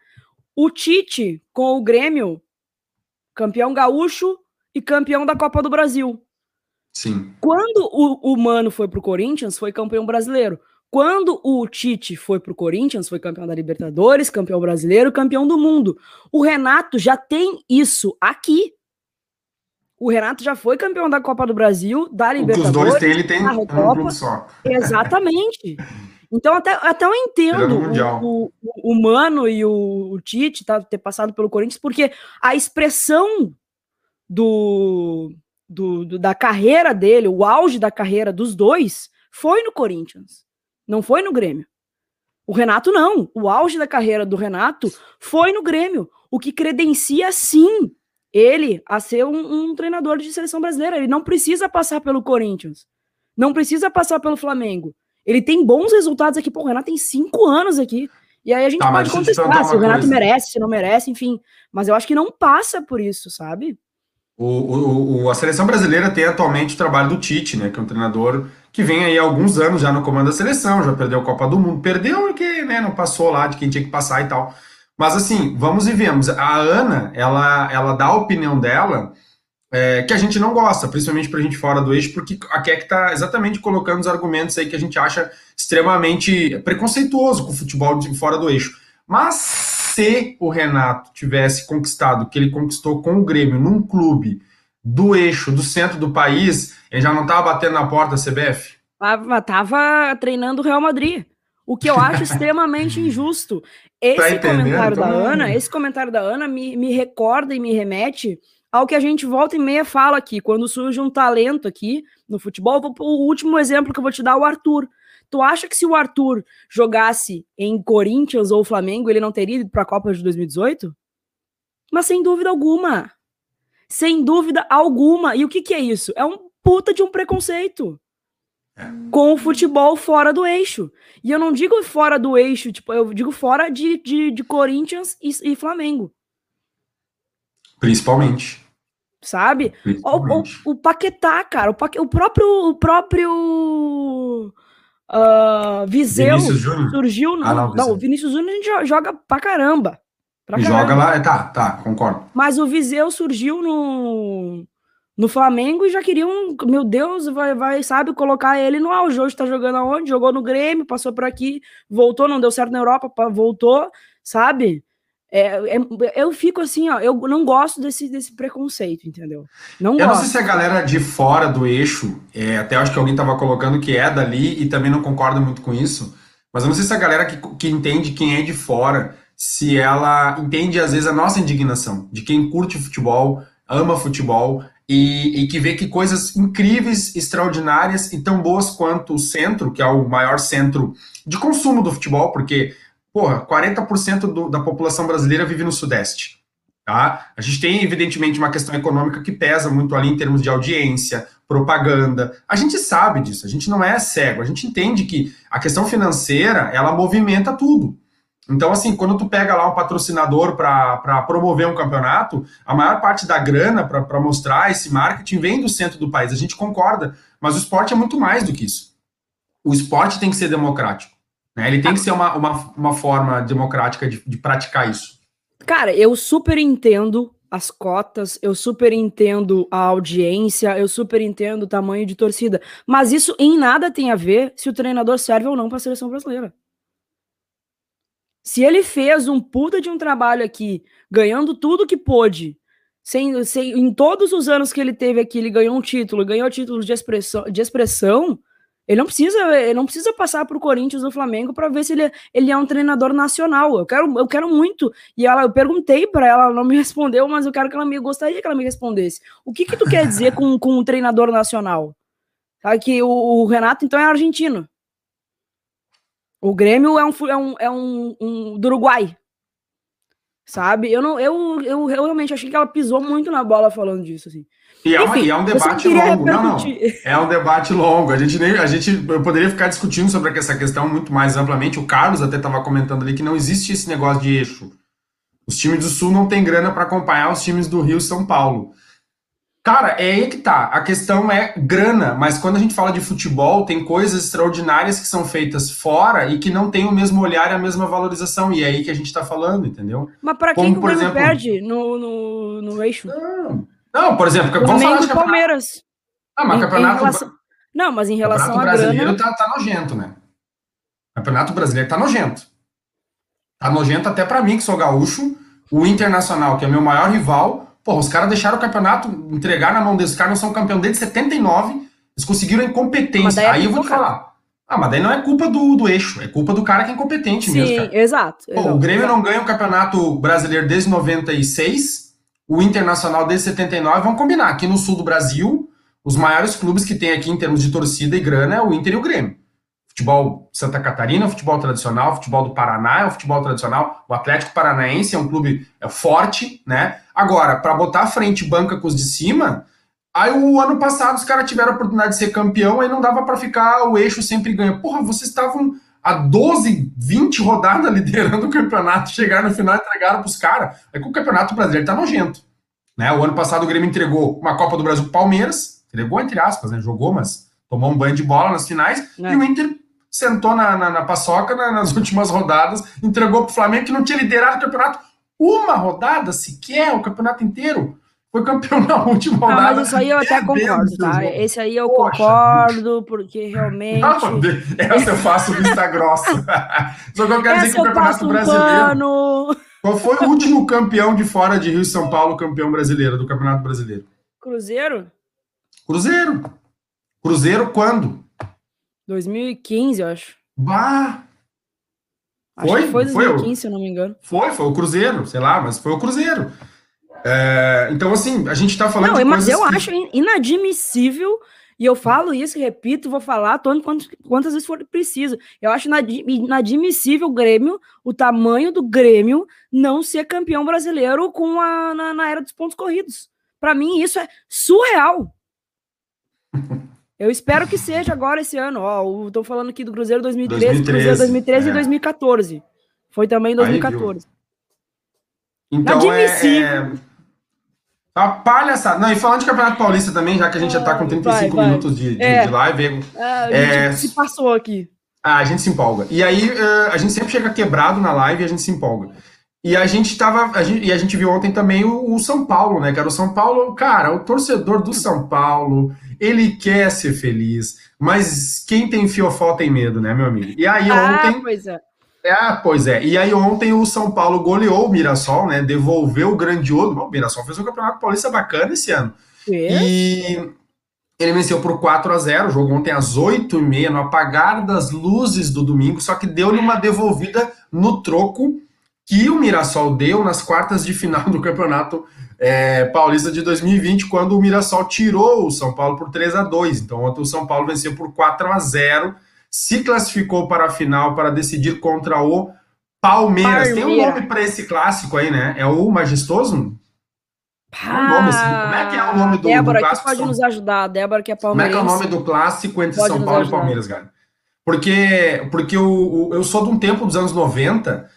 S1: O Tite, com o Grêmio, campeão gaúcho e campeão da Copa do Brasil.
S2: Sim.
S1: Quando o, o Mano foi pro Corinthians, foi campeão brasileiro. Quando o Tite foi pro Corinthians, foi campeão da Libertadores, campeão brasileiro, campeão do mundo. O Renato já tem isso aqui. O Renato já foi campeão da Copa do Brasil, da Libertadores.
S2: os dois têm, ele tem um clube só.
S1: Exatamente. Então, até, até eu entendo o, o, o, Mano e o, o Tite tá, ter passado pelo Corinthians, porque a expressão do, do, do, da carreira dele, o auge da carreira dos dois, foi no Corinthians. Não foi no Grêmio. O Renato não. O auge da carreira do Renato foi no Grêmio. O que credencia, sim, ele a ser um, um treinador de seleção brasileira. Ele não precisa passar pelo Corinthians. Não precisa passar pelo Flamengo. Ele tem bons resultados aqui. Pô, o Renato tem cinco anos aqui. E aí a gente tá, pode contestar se o Renato coisa. merece, se não merece, enfim. Mas eu acho que não passa por isso, sabe?
S2: O, o, o, a seleção brasileira tem atualmente o trabalho do Tite, né? Que é um treinador que vem aí há alguns anos já no comando da seleção, já perdeu a Copa do Mundo, perdeu porque né, não passou lá de quem tinha que passar e tal. Mas assim, vamos e vemos. A Ana, ela, ela dá a opinião dela é, que a gente não gosta, principalmente pra gente fora do eixo, porque a Keck tá exatamente colocando os argumentos aí que a gente acha extremamente preconceituoso com o futebol de fora do eixo. Mas se o Renato tivesse conquistado o que ele conquistou com o Grêmio num clube do eixo, do centro do país, ele já não estava batendo na porta da CBF?
S1: Tava, tava treinando o Real Madrid. O que eu acho extremamente [LAUGHS] injusto. Esse tá comentário da Ana, esse comentário da Ana me, me recorda e me remete ao que a gente volta e meia fala aqui, quando surge um talento aqui no futebol. O último exemplo que eu vou te dar é o Arthur. Tu acha que se o Arthur jogasse em Corinthians ou Flamengo, ele não teria ido para a Copa de 2018? Mas sem dúvida alguma. Sem dúvida alguma. E o que, que é isso? É um puta de um preconceito é. Com o futebol fora do eixo. E eu não digo fora do eixo, tipo, eu digo fora de, de, de Corinthians e, e, Flamengo.
S2: Principalmente.
S1: Sabe? Principalmente. O, o, o, Paquetá, cara, o, pa, o próprio. O próprio uh, Viseu surgiu no. Ah, não, não, o Vinícius Júnior a gente joga pra caramba.
S2: Pra joga lá, tá, tá, concordo.
S1: Mas o Viseu surgiu no, no Flamengo e já queriam, meu Deus, vai, vai, sabe, colocar ele no auge. Hoje tá jogando aonde? Jogou no Grêmio, passou por aqui, voltou, não deu certo na Europa, voltou, sabe? É, é, eu fico assim, ó, eu não gosto desse, desse preconceito, entendeu?
S2: Não eu gosto. não sei se a galera de fora do eixo, é, até acho que alguém tava colocando que é dali e também não concorda muito com isso, mas eu não sei se a galera que, que entende quem é de fora se ela entende, às vezes, a nossa indignação de quem curte futebol, ama futebol e, e, que vê que coisas incríveis, extraordinárias e tão boas quanto o centro, que é o maior centro de consumo do futebol, porque, porra, 40% do, da população brasileira vive no Sudeste. Tá? A gente tem, evidentemente, uma questão econômica que pesa muito ali em termos de audiência, propaganda. A gente sabe disso, a gente não é cego, a gente entende que a questão financeira, ela movimenta tudo. Então, assim, quando tu pega lá um patrocinador para promover um campeonato, a maior parte da grana para mostrar esse marketing vem do centro do país. A gente concorda, mas o esporte é muito mais do que isso. O esporte tem que ser democrático. Né? Ele tem que ser uma, uma, uma forma democrática de, de praticar isso.
S1: Cara, eu super entendo as cotas, eu super entendo a audiência, eu super entendo o tamanho de torcida, mas isso em nada tem a ver se o treinador serve ou não para a seleção brasileira. Se ele fez um puta de um trabalho aqui, ganhando tudo que pôde, sem, sem, em todos os anos que ele teve aqui, ele ganhou um título, ganhou títulos de expressão, de expressão Ele não precisa, ele não precisa passar pro Corinthians ou Flamengo para ver se ele, ele é um treinador nacional. Eu quero, eu quero muito. E ela, eu perguntei para ela, ela não me [LAUGHS] respondeu, mas eu quero que ela me gostaria que ela me respondesse. O que que tu quer dizer com, com um treinador nacional? Sabe que o, o Renato então é argentino. O Grêmio é um, é um, é um, um do Uruguai. Sabe? Eu, não, eu, eu, eu realmente achei que ela pisou muito na bola falando disso, assim.
S2: E é, Enfim, e é um debate longo. Não, não. É um debate longo. A gente nem. A gente, eu poderia ficar discutindo sobre essa questão muito mais amplamente. O Carlos até estava comentando ali que não existe esse negócio de eixo. Os times do Sul não têm grana para acompanhar os times do Rio e São Paulo. Cara, é aí que tá. A questão é grana, mas quando a gente fala de futebol, tem coisas extraordinárias que são feitas fora e que não tem o mesmo olhar e a mesma valorização. E é aí que a gente tá falando, entendeu?
S1: Mas para quem Como, por exemplo, perde no, no, no eixo?
S2: Não, não por exemplo,
S1: vamos falar de Palmeiras.
S2: Ah, mas em, campeonato. Em
S1: relação... Não, mas em relação
S2: ao brasileiro grana... tá, tá nojento, né? O campeonato brasileiro tá nojento. Tá nojento até para mim, que sou gaúcho. O Internacional, que é meu maior rival, Porra, os caras deixaram o campeonato entregar na mão deles. Os caras não são campeão desde 79. Eles conseguiram incompetência. É Aí eu vou te falar. Ah, mas daí não é culpa do, do eixo, é culpa do cara que é incompetente
S1: Sim,
S2: mesmo.
S1: Sim, exato,
S2: Pô, o Grêmio exato. não ganha o campeonato brasileiro desde 96, o Internacional desde 79. Vamos combinar, aqui no sul do Brasil, os maiores clubes que tem aqui em termos de torcida e grana é o Inter e o Grêmio futebol Santa Catarina, futebol tradicional, futebol do Paraná é o futebol tradicional, o Atlético Paranaense é um clube é, forte, né? Agora, para botar à frente banca com os de cima, aí o ano passado os caras tiveram a oportunidade de ser campeão, aí não dava para ficar o eixo sempre ganha. Porra, vocês estavam há 12, 20 rodadas [LAUGHS] liderando o campeonato, chegaram no final e entregaram pros caras. É que o campeonato brasileiro tá nojento. Né? O ano passado o Grêmio entregou uma Copa do Brasil Palmeiras, entregou entre aspas, né? Jogou, mas tomou um banho de bola nas finais, é. e o Inter sentou na, na, na paçoca na, nas últimas rodadas, entregou para o Flamengo, que não tinha liderado o campeonato uma rodada sequer, o campeonato inteiro. Foi campeão [LAUGHS] na última rodada.
S1: Não, mas isso aí eu até concordo, tá? Esse aí eu Poxa, concordo, porque realmente. [LAUGHS] Não,
S2: essa eu faço vista [LAUGHS] grossa. Só que eu quero essa dizer que o Campeonato um Brasileiro. Pano. Qual foi o último campeão de fora de Rio e São Paulo, campeão brasileiro, do Campeonato Brasileiro?
S1: Cruzeiro?
S2: Cruzeiro. Cruzeiro quando?
S1: 2015, eu acho.
S2: Bah!
S1: Foi? foi 2015, foi, se eu não me engano.
S2: Foi, foi o Cruzeiro, sei lá, mas foi o Cruzeiro. É, então, assim, a gente tá falando
S1: não,
S2: de
S1: mas eu
S2: que...
S1: acho inadmissível, e eu falo isso, repito, vou falar todo quantas, quantas vezes for preciso. Eu acho inadmissível o Grêmio, o tamanho do Grêmio, não ser campeão brasileiro com a, na, na era dos pontos corridos. Para mim, isso é surreal. [LAUGHS] Eu espero que seja agora esse ano. Ó, estou falando aqui do Cruzeiro 2013, 2013 Cruzeiro 2013 é. e 2014. Foi também em 2014.
S2: então Admissível. é, é... A palhaçada. Não, e falando de Campeonato Paulista também, já que a gente já está com 35 vai, vai. minutos de, de, é. de live.
S1: Ah, a gente é... se passou aqui.
S2: Ah, a gente se empolga. E aí, uh, a gente sempre chega quebrado na live e a gente se empolga. E a gente tava. A gente, e a gente viu ontem também o, o, São Paulo, né? Que era o São Paulo, cara, o torcedor do São Paulo, ele quer ser feliz, mas quem tem fiofó tem medo, né, meu amigo? E aí
S1: ah, ontem. Pois é.
S2: Ah, pois é. E aí ontem o São Paulo goleou o Mirassol, né? Devolveu o grandioso. Bom, o Mirassol fez um campeonato paulista bacana esse ano. É. E ele venceu por 4 a 0 jogou ontem às 8h30, no apagar das luzes do domingo, só que deu-lhe uma devolvida no troco que o Mirassol deu nas quartas de final do Campeonato é, Paulista de 2020, quando o Mirassol tirou o São Paulo por 3 a 2 Então, ontem o São Paulo venceu por 4 a 0 se classificou para a final para decidir contra o Palmeiras. Tem um nome para esse clássico aí, né? É o Majestoso?
S1: Ah, nome, assim. Como é que é o nome do, Débora, do clássico? que pode nos ajudar. Débora, que é palmeirense.
S2: Como é que é o nome do clássico entre pode São Paulo e Palmeiras, cara? Porque, porque o, eu sou de um tempo dos anos 90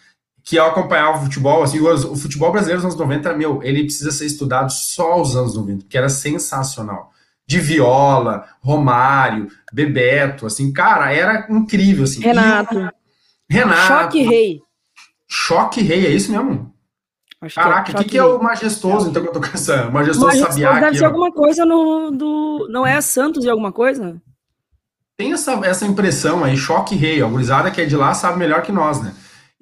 S2: que eu acompanhava o futebol, assim, o, futebol brasileiro dos anos 90, meu, ele precisa ser estudado só os anos 90, porque era sensacional. De Viola, Romário, Bebeto, assim, cara, era incrível, assim.
S1: Renato.
S2: Renato.
S1: Choque Rei.
S2: Choque Rei, é isso mesmo? Acho Caraca, o que, que, que, é o majestoso, então, que eu tô com essa majestoso, majestoso sabiá
S1: deve aqui, ser ó. alguma coisa no, do... Não é Santos e alguma coisa?
S2: Tem essa, essa impressão aí, choque rei, a gurizada que é de lá sabe melhor que nós, né?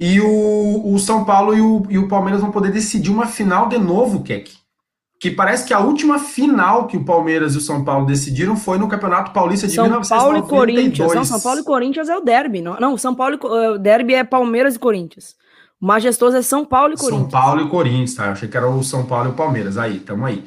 S2: E o, o São Paulo e o, e o Palmeiras vão poder decidir uma final de novo, Keck. que parece que a última final que o Palmeiras e o São Paulo decidiram foi no Campeonato Paulista de
S1: São 1992. Paulo e Corinthians. Não, São Paulo e Corinthians é o derby. Não, não São Paulo e, o derby é Palmeiras e Corinthians. O majestoso é São Paulo e Corinthians.
S2: São Paulo e Corinthians, tá? Eu achei que era o São Paulo e o Palmeiras. Aí, tamo aí.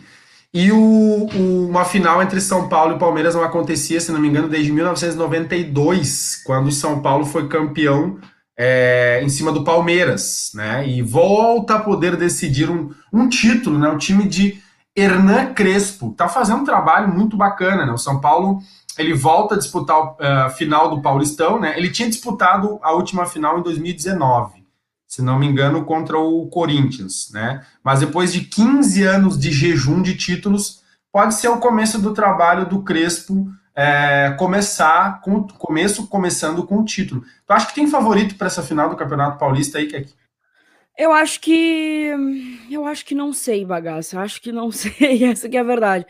S2: E o, o, uma final entre São Paulo e Palmeiras não acontecia, se não me engano, desde 1992, quando o São Paulo foi campeão é, em cima do Palmeiras, né? E volta a poder decidir um, um título, né? O time de Hernan Crespo tá fazendo um trabalho muito bacana, né? O São Paulo ele volta a disputar a uh, final do Paulistão, né? Ele tinha disputado a última final em 2019, se não me engano, contra o Corinthians, né? Mas depois de 15 anos de jejum de títulos, pode ser o começo do trabalho do Crespo é, começar com começo começando com o título. Tu acha que tem favorito para essa final do Campeonato Paulista aí, Kek?
S1: Eu acho que. Eu acho que não sei, bagaça. Eu acho que não [LAUGHS] sei. Essa que é a verdade.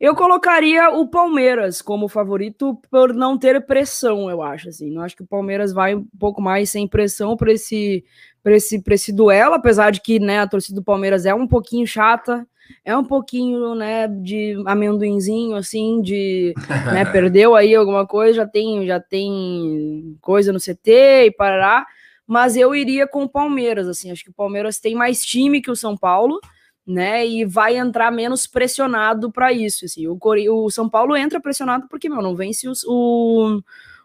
S1: Eu colocaria o Palmeiras como favorito por não ter pressão, eu acho. Assim. Eu acho que o Palmeiras vai um pouco mais sem pressão para esse, esse, esse duelo, apesar de que né, a torcida do Palmeiras é um pouquinho chata, é um pouquinho né, de amendoinzinho, assim, de [LAUGHS] né, perdeu aí alguma coisa, já tem, já tem coisa no CT e parará mas eu iria com o Palmeiras, assim, acho que o Palmeiras tem mais time que o São Paulo, né, e vai entrar menos pressionado para isso, assim, o, o, São Paulo entra pressionado porque, meu, não vence os, o,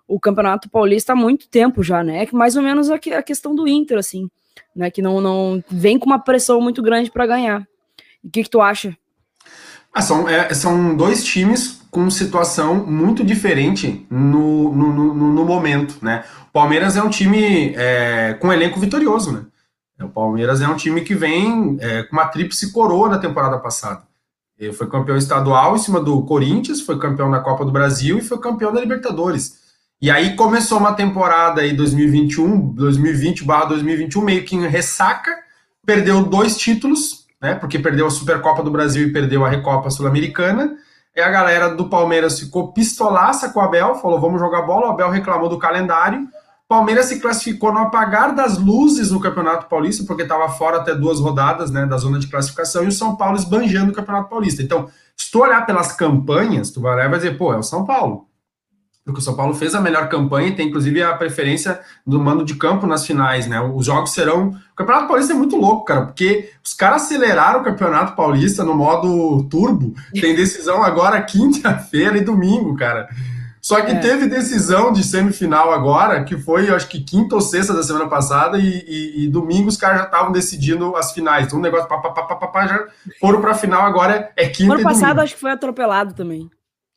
S1: o Campeonato Paulista há muito tempo já, né, é mais ou menos a, a questão do Inter, assim, né, que não, não vem com uma pressão muito grande para ganhar. O que, que tu acha?
S2: Ah, são, é, são dois times com situação muito diferente no, no, no, no momento, né? O Palmeiras é um time é, com elenco vitorioso, né? O Palmeiras é um time que vem é, com uma tríplice coroa na temporada passada. Ele foi campeão estadual em cima do Corinthians, foi campeão da Copa do Brasil e foi campeão da Libertadores. E aí começou uma temporada aí 2021, 2020/2021 meio que em ressaca, perdeu dois títulos, né? Porque perdeu a Supercopa do Brasil e perdeu a Recopa Sul-Americana e a galera do Palmeiras ficou pistolaça com o Abel, falou: vamos jogar bola. O Abel reclamou do calendário. Palmeiras se classificou no apagar das luzes no Campeonato Paulista, porque estava fora até duas rodadas né, da zona de classificação, e o São Paulo esbanjando o Campeonato Paulista. Então, se tu olhar pelas campanhas, tu vai olhar e vai dizer, pô, é o São Paulo porque o São Paulo fez a melhor campanha e tem inclusive a preferência do mando de campo nas finais, né? Os jogos serão. O Campeonato Paulista é muito louco, cara, porque os caras aceleraram o Campeonato Paulista no modo turbo. Tem [LAUGHS] decisão agora quinta-feira e domingo, cara. Só que é. teve decisão de semifinal agora, que foi, acho que quinta ou sexta da semana passada, e, e, e domingo os caras já estavam decidindo as finais. Então, um negócio, pá, pá, pá, pá, pá, já foram pra final, agora é quinta ano e
S1: passado, acho que foi atropelado também.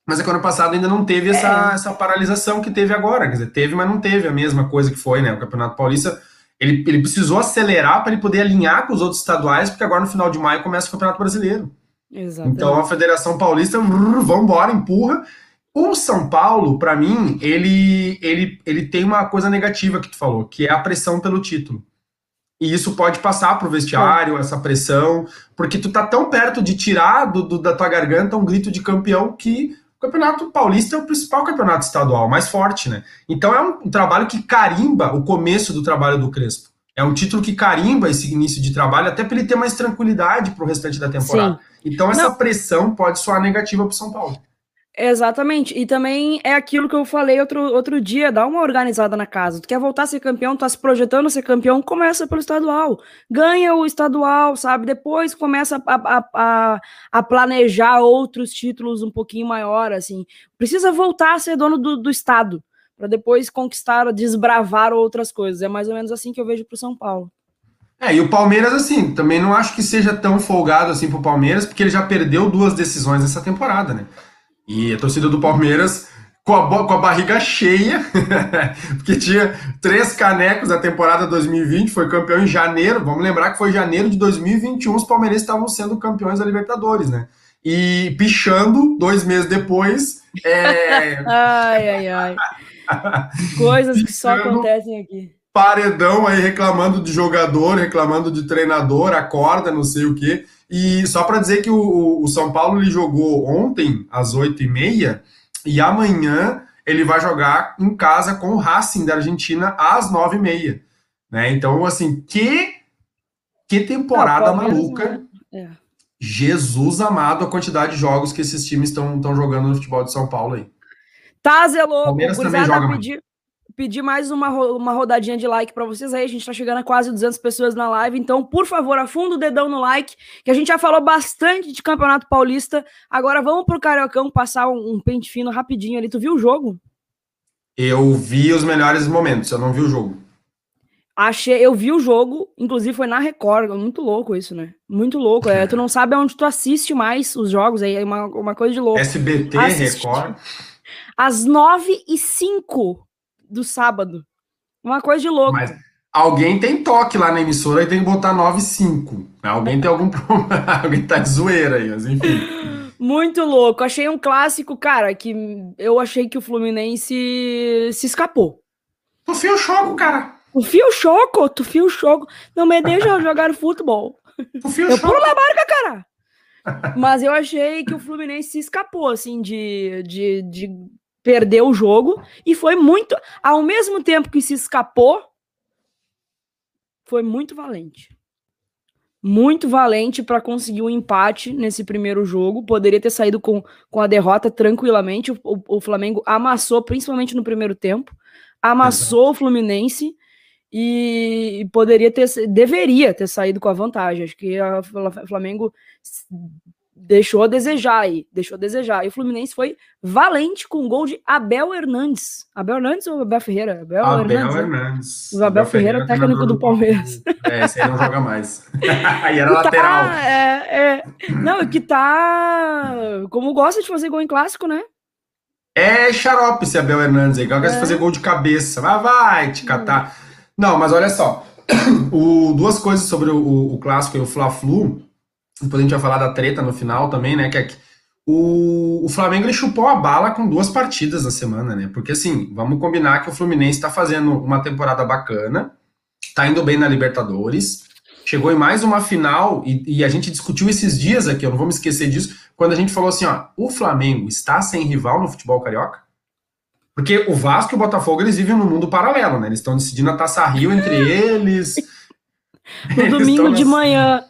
S2: Mas é que ano passado ainda não teve essa, é. essa paralisação que teve agora. Quer dizer, teve, mas não teve a mesma coisa que foi, né? O Campeonato Paulista, ele, ele precisou acelerar para ele poder alinhar com os outros estaduais, porque agora no final de maio começa o Campeonato Brasileiro. Exatamente. Então a Federação Paulista, vamos embora, empurra. O São Paulo, para mim, ele, ele, ele tem uma coisa negativa que tu falou, que é a pressão pelo título. E isso pode passar pro vestiário, essa pressão, porque tu tá tão perto de tirar do, do, da tua garganta um grito de campeão que Campeonato Paulista é o principal campeonato estadual, mais forte, né? Então é um, um trabalho que carimba o começo do trabalho do Crespo. É um título que carimba esse início de trabalho, até para ele ter mais tranquilidade para o restante da temporada. Sim. Então essa Não. pressão pode soar negativa para o São Paulo.
S1: Exatamente. E também é aquilo que eu falei outro, outro dia, dá uma organizada na casa. Tu quer voltar a ser campeão, tá se projetando a ser campeão, começa pelo estadual. Ganha o estadual, sabe? Depois começa a, a, a, a planejar outros títulos um pouquinho maior, assim. Precisa voltar a ser dono do, do estado, para depois conquistar, desbravar outras coisas. É mais ou menos assim que eu vejo pro São Paulo.
S2: É, e o Palmeiras, assim, também não acho que seja tão folgado assim pro Palmeiras, porque ele já perdeu duas decisões essa temporada, né? E a torcida do Palmeiras com a, com a barriga cheia, [LAUGHS] porque tinha três canecos na temporada 2020, foi campeão em janeiro. Vamos lembrar que foi janeiro de 2021, os palmeirenses estavam sendo campeões da Libertadores, né? E pichando, dois meses depois. É... [LAUGHS]
S1: ai, ai, ai. [LAUGHS] Coisas que só acontecem aqui.
S2: Paredão aí reclamando de jogador, reclamando de treinador, acorda, não sei o quê. E só para dizer que o, o, São Paulo ele jogou ontem às 8h30 e amanhã ele vai jogar em casa com o Racing da Argentina às 9h30. Né? Então, assim, que, que temporada maluca.
S1: É.
S2: Jesus amado a quantidade de jogos que esses times estão jogando no futebol de São Paulo aí.
S1: Tá, louco. Palmeiras também joga pedir, pedir mais uma, uma rodadinha de like para vocês aí. A gente tá chegando a quase 200 pessoas na live. Então, por favor, afunda o dedão no like, que a gente já falou bastante de Campeonato Paulista. Agora vamos pro Cariocão passar um, um pente fino rapidinho ali. Tu viu o jogo?
S2: Eu vi os melhores momentos, eu não vi o jogo.
S1: Achei, eu vi o jogo, inclusive foi na Record, muito louco isso, né? Muito louco. É, tu não sabe onde tu assiste mais os jogos, aí é uma, uma coisa de louco.
S2: SBT, Assisti, Record.
S1: Às nove e cinco do sábado. Uma coisa de louco. Mas
S2: alguém tem toque lá na emissora e tem que botar nove e cinco. Alguém tem algum [LAUGHS] problema, alguém tá de zoeira aí, mas enfim. [LAUGHS]
S1: Muito louco. Achei um clássico, cara, que eu achei que o Fluminense se escapou.
S2: Tu fio o choco, cara.
S1: Tu fio choco, tu fio choco. Não me deixa jogar futebol. Tu fio eu pulo na barca, cara. Mas eu achei que o Fluminense se escapou, assim, de, de, de perder o jogo. E foi muito. Ao mesmo tempo que se escapou, foi muito valente. Muito valente para conseguir um empate nesse primeiro jogo. Poderia ter saído com, com a derrota tranquilamente. O, o, o Flamengo amassou, principalmente no primeiro tempo. Amassou Exato. o Fluminense e poderia ter, deveria ter saído com a vantagem. Acho que o Flamengo deixou a desejar aí, deixou a desejar. E o Fluminense foi valente com o gol de Abel Hernandes. Abel Hernandes ou Abel Ferreira?
S2: Abel, Abel Hernandes. Né? Hernandes.
S1: O Abel, Abel Ferreira, Ferreira técnico do Palmeiras.
S2: É, esse aí não joga mais. [LAUGHS] aí era tá, lateral.
S1: É, é, não, que tá. Como gosta de fazer gol em clássico, né?
S2: É xarope esse Abel Hernandes aí, que gosta é. de fazer gol de cabeça. Vai, vai, te catar. Não, mas olha só. [CLEARS THROAT] O, duas coisas sobre o, o clássico e o Fla-Flu. Depois a gente vai falar da treta no final também, né? Que é que o, o Flamengo ele chupou a bala com duas partidas na semana, né? Porque assim, vamos combinar que o Fluminense está fazendo uma temporada bacana, tá indo bem na Libertadores, chegou em mais uma final, e, e, a gente discutiu esses dias aqui, eu não vou me esquecer disso, quando a gente falou assim: ó, o Flamengo está sem rival no futebol carioca? Porque o Vasco e o Botafogo, eles vivem num mundo paralelo, né? Eles estão decidindo a Taça Rio entre eles. [LAUGHS]
S1: no domingo de manhã.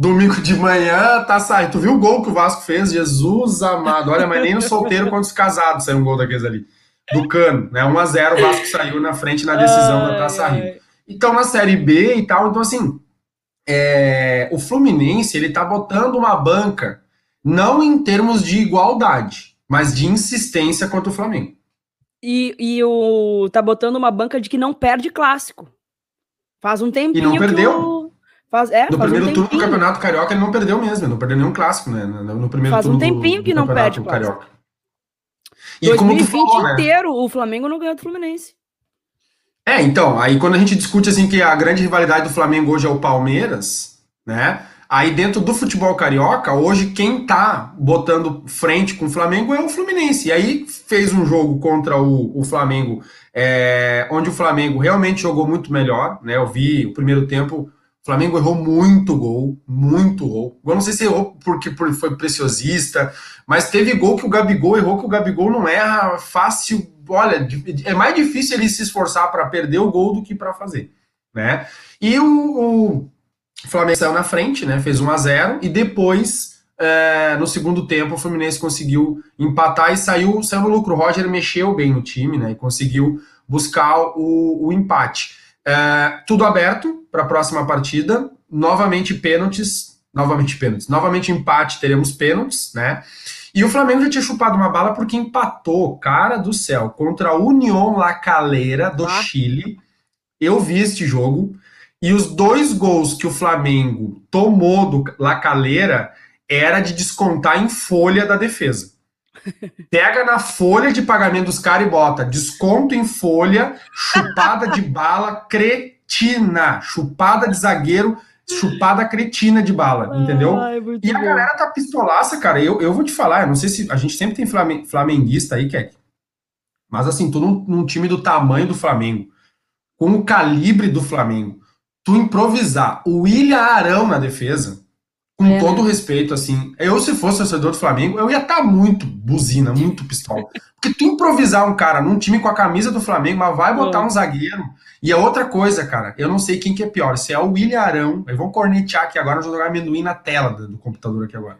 S2: Domingo de manhã, Taça Rio. Tu viu o gol que o Vasco fez? Jesus amado. Olha, mas nem no solteiro quanto os casados saiu um gol daqueles ali. Do Cano, né? 1x0, o Vasco saiu na frente na decisão ai, da Taça Rio. Então, na Série B e tal, então assim, é, o Fluminense, ele tá botando uma banca, não em termos de igualdade, mas de insistência contra o Flamengo.
S1: E, e o tá botando uma banca de que não perde clássico. Faz um tempinho.
S2: E não perdeu. Faz, é, no faz primeiro um turno do Campeonato Carioca ele não perdeu mesmo, não perdeu nenhum clássico, né? No primeiro
S1: faz
S2: turno
S1: um tempinho do, que não perde
S2: Carioca.
S1: E 2020 como falou, né? inteiro o Flamengo não ganhou do Fluminense.
S2: É, então, aí quando a gente discute assim que a grande rivalidade do Flamengo hoje é o Palmeiras, né? Aí dentro do futebol carioca, hoje quem tá botando frente com o Flamengo é o Fluminense. E aí fez um jogo contra o, o Flamengo, é, onde o Flamengo realmente jogou muito melhor, né? Eu vi o primeiro tempo, Flamengo errou muito gol, muito gol. Eu não sei se errou porque foi preciosista, mas teve gol que o Gabigol errou, que o Gabigol não erra fácil. Olha, é mais difícil ele se esforçar para perder o gol do que para fazer, né? E o, o Flamengo saiu na frente, né? Fez 1 a 0 e depois, é, no segundo tempo, o Fluminense conseguiu empatar e saiu, saiu no lucro. O Roger mexeu bem no time, né? E conseguiu buscar o, o empate. É, tudo aberto para a próxima partida. Novamente pênaltis. Novamente pênaltis. Novamente empate, teremos pênaltis, né? E o Flamengo já tinha chupado uma bala porque empatou, cara do céu, contra a União La Calera do ah. Chile. Eu vi este jogo. E os dois gols que o Flamengo tomou do Lacaleira era de descontar em folha da defesa. Pega na folha de pagamento dos caras e bota desconto em folha, chupada de bala cretina, chupada de zagueiro, chupada cretina de bala, entendeu? Ai, e a bom. galera tá pistolaça, cara. Eu, eu vou te falar, eu não sei se a gente sempre tem flamenguista aí, Keck. Mas assim, tu num, num time do tamanho do Flamengo, com o calibre do Flamengo, tu improvisar o William Arão na defesa com é, todo né? respeito, assim, eu se fosse torcedor do Flamengo, eu ia estar tá muito buzina, muito pistola. Porque tu improvisar um cara num time com a camisa do Flamengo, mas vai botar um zagueiro. E é outra coisa, cara, eu não sei quem que é pior, se é o William Arão, eu vou cornetear aqui agora, eu vou jogar amendoim na tela do, do computador aqui agora.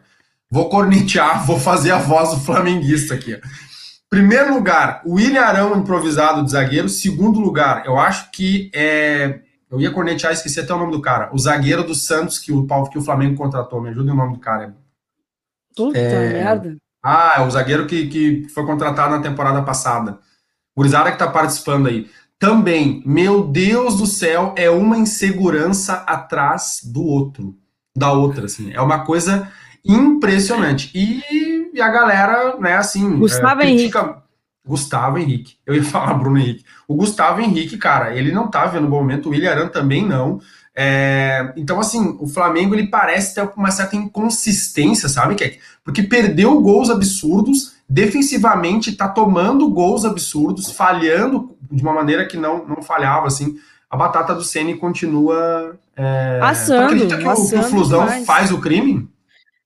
S2: Vou cornetear, [LAUGHS] vou fazer a voz do flamenguista aqui. Primeiro lugar, o William Arão improvisado de zagueiro. Segundo lugar, eu acho que é. Eu ia cornetear, esqueci até o nome do cara. O zagueiro do Santos que o, que o Flamengo contratou. Me ajuda o nome do cara.
S1: Puta é... merda.
S2: Ah, é o zagueiro que, que foi contratado na temporada passada. Gurizada que tá participando aí. Também, meu Deus do céu, é uma insegurança atrás do outro. Da outra, assim. É uma coisa impressionante. E, e a galera, né, assim.
S1: Gustavo é, critica... Henrique.
S2: Gustavo Henrique. Eu ia [LAUGHS] falar Bruno Henrique. O Gustavo Henrique, cara, ele não tá vendo bom momento, o William Aran também não. É, então, assim, o Flamengo ele parece ter uma certa inconsistência, sabe, Kek? Porque perdeu gols absurdos, defensivamente tá tomando gols absurdos, falhando de uma maneira que não, não falhava, assim. A batata do Ceni continua. É...
S1: Assando, acredita
S2: que, o, que o Flusão demais. faz o crime?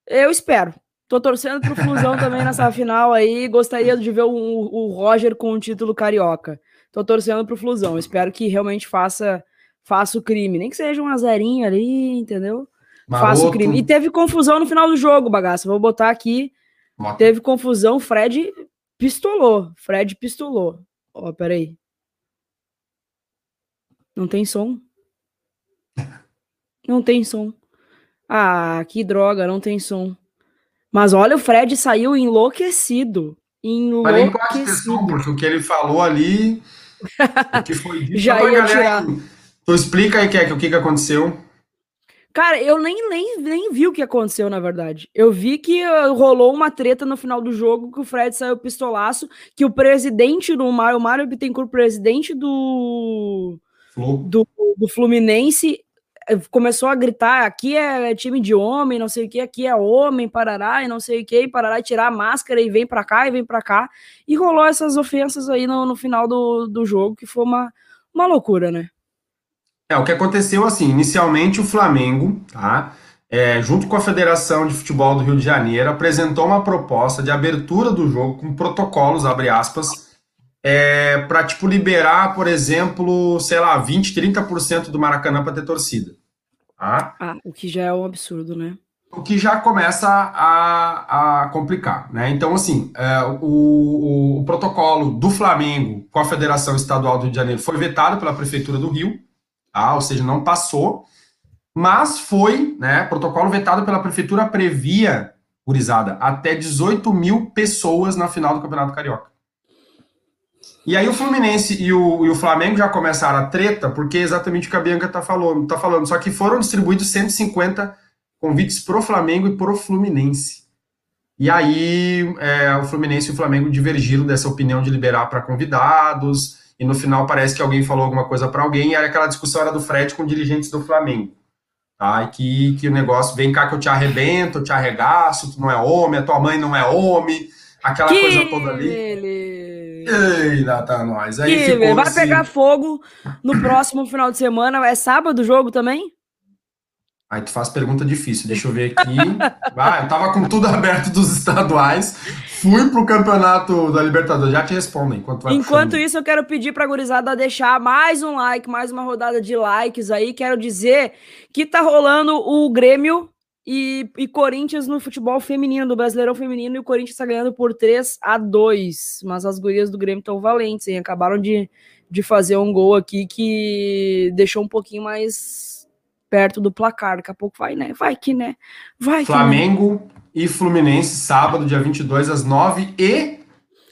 S1: Eu espero. Tô torcendo pro Flusão também nessa final aí. Gostaria de ver o, o Roger com o título carioca. Tô torcendo pro Flusão. Espero que realmente faça, faça o crime. Nem que seja um azerinho ali, entendeu? Maroto. Faça o crime. E teve confusão no final do jogo, bagaça. Vou botar aqui. Teve confusão. Fred pistolou. Fred pistolou. Ó, oh, peraí. Não tem som? [LAUGHS] Não tem som. Ah, que droga, não tem som. Mas olha, o Fred saiu enlouquecido. Enlouquecido. Mas nem
S2: porque o que ele falou ali. o que foi dito. [LAUGHS]
S1: Já ia galera, tirar.
S2: Tu explica aí, Kek, o que, que aconteceu.
S1: Cara, eu nem, nem, nem vi o que aconteceu, na verdade. Eu vi que uh, rolou uma treta no final do jogo, que o Fred saiu pistolaço, que o presidente do Mário, o Mário Bittencourt, presidente do, do, do Fluminense, começou a gritar: aqui é time de homem, não sei o que, aqui é homem, parará, e não sei o que, parará, tirar a máscara e vem pra cá e vem pra cá. E rolou essas ofensas aí no, no final do, do jogo, que foi uma, uma loucura, né?
S2: É, o que aconteceu assim, inicialmente o Flamengo, tá? É, junto com a Federação de Futebol do Rio de Janeiro, apresentou uma proposta de abertura do jogo com protocolos, abre aspas, é, para tipo liberar, por exemplo, sei lá, 20, 30% do Maracanã para ter torcida. Tá?
S1: Ah, o que já é um absurdo, né?
S2: O que já começa a, a complicar, né? Então, assim, é, o, o, protocolo do Flamengo com a Federação Estadual do Rio de Janeiro foi vetado pela Prefeitura do Rio, tá? ou seja, não passou, mas foi, né? Protocolo vetado pela Prefeitura previa, gurizada, até 18 mil pessoas na final do Campeonato Carioca. E aí o Fluminense e o, e o Flamengo já começaram a treta, porque é exatamente o que a Bianca tá falando, tá falando. Só que foram distribuídos 150 convites pro Flamengo e pro Fluminense. E aí é, o Fluminense e o Flamengo divergiram dessa opinião de liberar para convidados, e no final parece que alguém falou alguma coisa para alguém, e aí aquela discussão era do Fred com dirigentes do Flamengo. Tá? E que, que o negócio, vem cá que eu te arrebento, eu te arregaço, tu não é homem, a tua mãe não é homem, aquela que coisa toda ali. Ele... Eita, tá nós. Aí
S1: que, ficou vai assim... pegar fogo no próximo final de semana. É sábado o jogo também?
S2: Aí tu faz pergunta difícil, deixa eu ver aqui. [LAUGHS] ah, eu tava com tudo aberto dos estaduais, fui pro campeonato da Libertadores, já te respondo enquanto vai
S1: Enquanto isso, eu quero pedir pra gurizada deixar mais um like, mais uma rodada de likes aí. Quero dizer que tá rolando o Grêmio e, e, Corinthians no futebol feminino, do Brasileirão Feminino, e o Corinthians está ganhando por 3 a 2 Mas as gurias do Grêmio estão valentes, hein? Acabaram de, de fazer um gol aqui que deixou um pouquinho mais perto do placar. Daqui a pouco vai, né? Vai que, né? Vai
S2: Flamengo que, né? e Fluminense, sábado, dia 22, às 9 e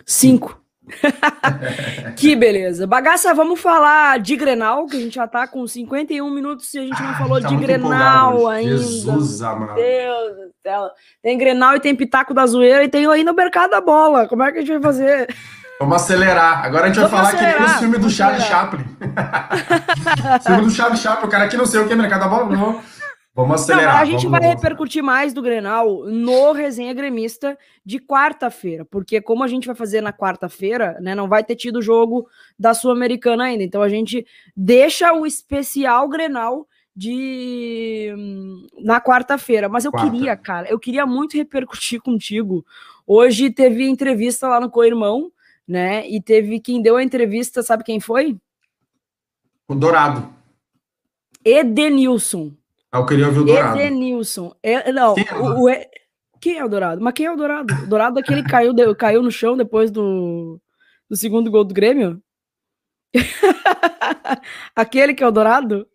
S1: 5. [LAUGHS] que beleza. Bagaça, vamos falar de Grenal, que a gente já tá com 51 minutos e a gente não ah, falou tá de Grenal ainda.
S2: Jesus amado.
S1: Deus do céu. Tem Grenal e tem Pitaco da Zoeira e tem ainda o Mercado da Bola. Como é que a gente vai fazer?
S2: Vamos acelerar. Agora a gente vamos vai falar acelerar. que nem o filme do Charlie Chaplin. [LAUGHS] filme do Charlie Chaplin. O cara aqui não sei o que é Mercado da Bola. Não. Vamos acelerar.
S1: Não, a gente
S2: vamos,
S1: vai repercutir mais do Grenal no Resenha Gremista de quarta-feira, porque como a gente vai fazer na quarta-feira, né, não vai ter tido jogo da Sul-Americana ainda. Então a gente deixa o especial Grenal de na quarta-feira, mas eu Quarta. queria, cara, eu queria muito repercutir [LAUGHS] contigo. Hoje teve entrevista lá no Coirmão, né? E teve quem deu a entrevista, sabe quem foi?
S2: O Dourado.
S1: Edenilson.
S2: Ah, eu queria ouvir o Dourado.
S1: Edenilson. É, não, quem é, o, o, quem é o Dourado? Mas quem é o Dourado? O Dourado é aquele caiu, caiu no chão depois do, do segundo gol do Grêmio? [LAUGHS] aquele que é o Dourado?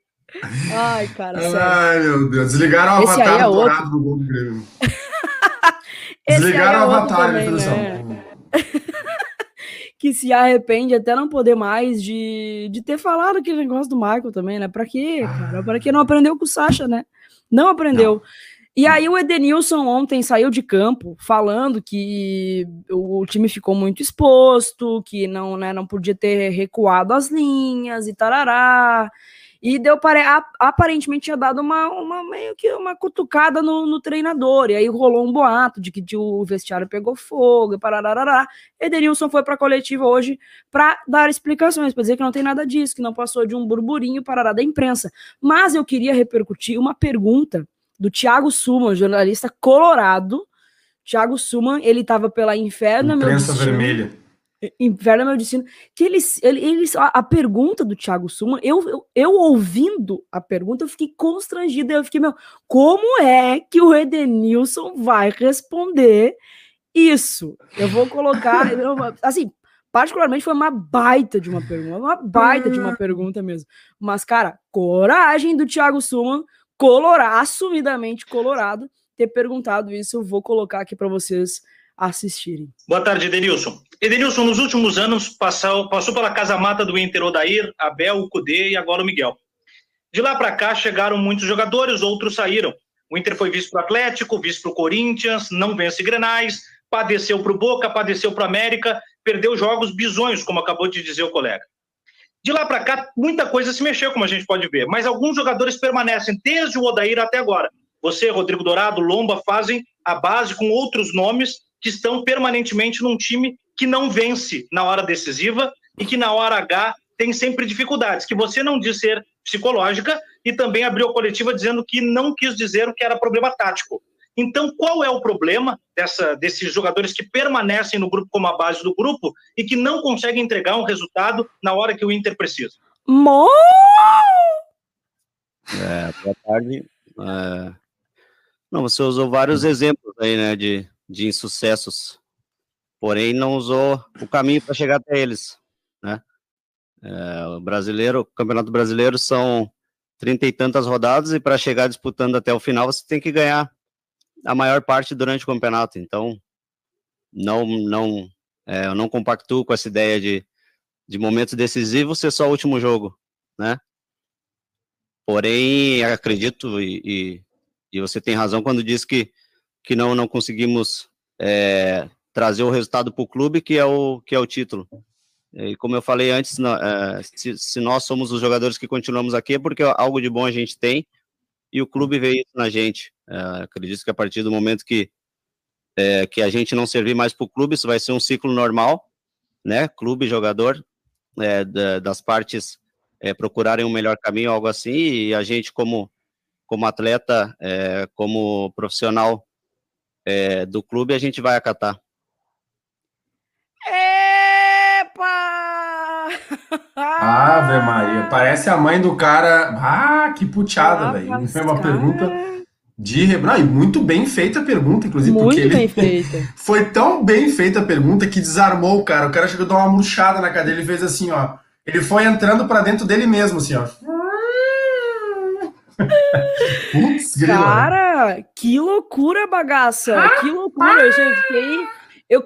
S1: Ai, cara, sério.
S2: Ai, meu Deus. Desligaram o Esse avatar é dourado do gol do Grêmio. [LAUGHS] Desligaram é o avatar, também, né?
S1: Que se arrepende até não poder mais de, de ter falado aquele negócio do Michael também, né? Pra quê, cara? Pra que não aprendeu com o Sasha, né? Não aprendeu. Não. E aí o Edenilson ontem saiu de campo falando que o time ficou muito exposto, que não, né, não podia ter recuado as linhas e tarará. E deu para aparentemente tinha dado uma, uma meio que uma cutucada no, no, treinador. E aí rolou um boato de que o vestiário pegou fogo e parararará. Edenilson foi para a coletiva hoje para dar explicações, para dizer que não tem nada disso, que não passou de um burburinho parará da imprensa. Mas eu queria repercutir uma pergunta do Thiago Suman, jornalista colorado. Thiago Suman, ele estava pela Inferno
S2: Imprensa Vermelha
S1: Inverno é meu destino. Que eles, eles a, a pergunta do Thiago Suma, eu, eu, eu, ouvindo a pergunta, eu fiquei constrangida. Eu fiquei, meu, como é que o Edenilson vai responder isso? Eu vou colocar, [LAUGHS] eu, assim, particularmente foi uma baita de uma pergunta, uma baita de uma pergunta mesmo. Mas, cara, coragem do Thiago Suma, colorado, assumidamente colorado, ter perguntado isso. Eu vou colocar aqui para vocês assistirem.
S3: Boa tarde, Edenilson. Edenilson, nos últimos anos, passou, passou pela casa mata do Inter Odair, Abel, o Cudê e agora o Miguel. De lá para cá chegaram muitos jogadores, outros saíram. O Inter foi visto para o Atlético, visto para o Corinthians, não vence Grenais, padeceu para o Boca, padeceu para o América, perdeu jogos bizonhos, como acabou de dizer o colega. De lá para cá, muita coisa se mexeu, como a gente pode ver, mas alguns jogadores permanecem desde o Odair até agora. Você, Rodrigo Dourado, Lomba fazem a base com outros nomes que estão permanentemente num time que não vence na hora decisiva e que na hora H tem sempre dificuldades, que você não diz ser psicológica e também abriu a coletiva dizendo que não quis dizer o que era problema tático. Então, qual é o problema dessa, desses jogadores que permanecem no grupo como a base do grupo e que não conseguem entregar um resultado na hora que o Inter precisa?
S1: Mo!
S4: É, boa tarde. É... Não, você usou vários exemplos aí, né, de, de insucessos, porém não usou o caminho para chegar até eles, né? É, o brasileiro, o Campeonato Brasileiro são trinta e tantas rodadas e para chegar disputando até o final você tem que ganhar a maior parte durante o campeonato. Então não não é, eu não compactuo com essa ideia de de momento decisivo ser só o último jogo, né? Porém acredito e, e, e você tem razão quando diz que que não, não conseguimos é, trazer o resultado para o clube, que é o, que é o título. E como eu falei antes, é, se, se, nós somos os jogadores que continuamos aqui, é porque algo de bom a gente tem e o clube veio isso na gente. É, acredito que a partir do momento que, é, que a gente não servir mais para o clube, isso vai ser um ciclo normal, né? Clube, jogador, é, da, das partes é, procurarem um melhor caminho, algo assim, e a gente, como, como atleta, como profissional, é, do clube, a gente vai acatar.
S1: Epa!
S2: Ave Maria, parece a mãe do cara. Ah, que puteada, velho. Foi uma pergunta de. Não, e muito bem feita a pergunta, inclusive, muito porque ele. feita. [LAUGHS] Foi tão bem feita a pergunta que desarmou o cara. O cara chegou a dar uma murchada na cadeira, ele fez assim, ó. Ele foi entrando para dentro dele mesmo, assim, ó.
S1: Putz, Cara, que loucura, bagaça! Ah, que loucura, ah. gente. Fiquei. Eu,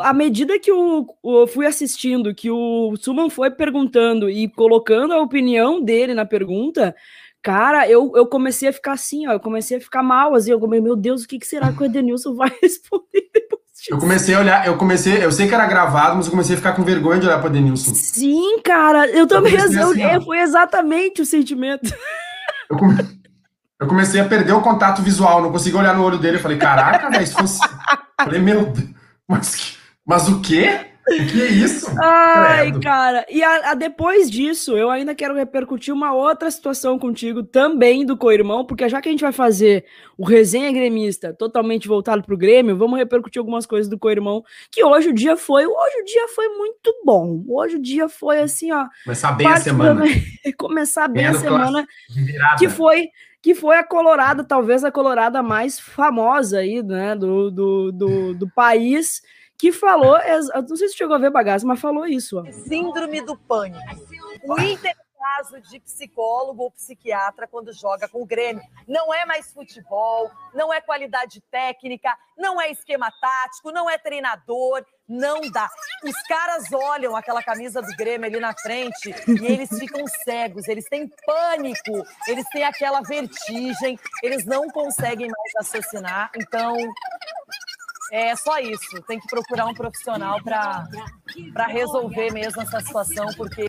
S1: à medida que eu, eu, fui assistindo, que o Suman foi perguntando e colocando a opinião dele na pergunta, cara, eu, eu comecei a ficar assim, ó, eu comecei a ficar mal, assim, eu comecei, meu Deus, o que, que será que o Edenilson vai [LAUGHS] responder depois
S2: disso? Eu comecei a olhar, eu comecei, eu sei que era gravado, mas eu comecei a ficar com vergonha de olhar para Edenilson.
S1: Sim, cara, eu também, eu, assim, eu, foi exatamente o sentimento. [LAUGHS]
S2: Eu comecei eu comecei a perder o contato visual, não consegui olhar no olho dele. Eu falei, caraca, velho, se fosse. Eu falei, meu Deus, mas, mas o quê? Que isso?
S1: Ai, Credo. cara. E a, a, depois disso, eu ainda quero repercutir uma outra situação contigo também do co-irmão, porque já que a gente vai fazer o resenha gremista totalmente voltado pro Grêmio, vamos repercutir algumas coisas do co-irmão, que hoje o dia foi, hoje o dia foi muito bom. Hoje o dia foi assim, ó.
S2: Começar bem a semana. [LAUGHS]
S1: Começar bem a semana. Que foi que foi a Colorada, talvez a Colorada mais famosa aí, né, do, do, do, do país que falou, não sei se chegou a ver bagaço, mas falou isso.
S5: Síndrome do pânico. O Inter é caso de psicólogo ou psiquiatra quando joga com o Grêmio. Não é mais futebol, não é qualidade técnica, não é esquema tático, não é treinador, não dá. Os caras olham aquela camisa do Grêmio ali na frente e eles ficam cegos, eles têm pânico, eles têm aquela vertigem, eles não conseguem mais raciocinar. Então, é só isso. Tem que procurar um profissional para resolver mesmo essa situação, porque.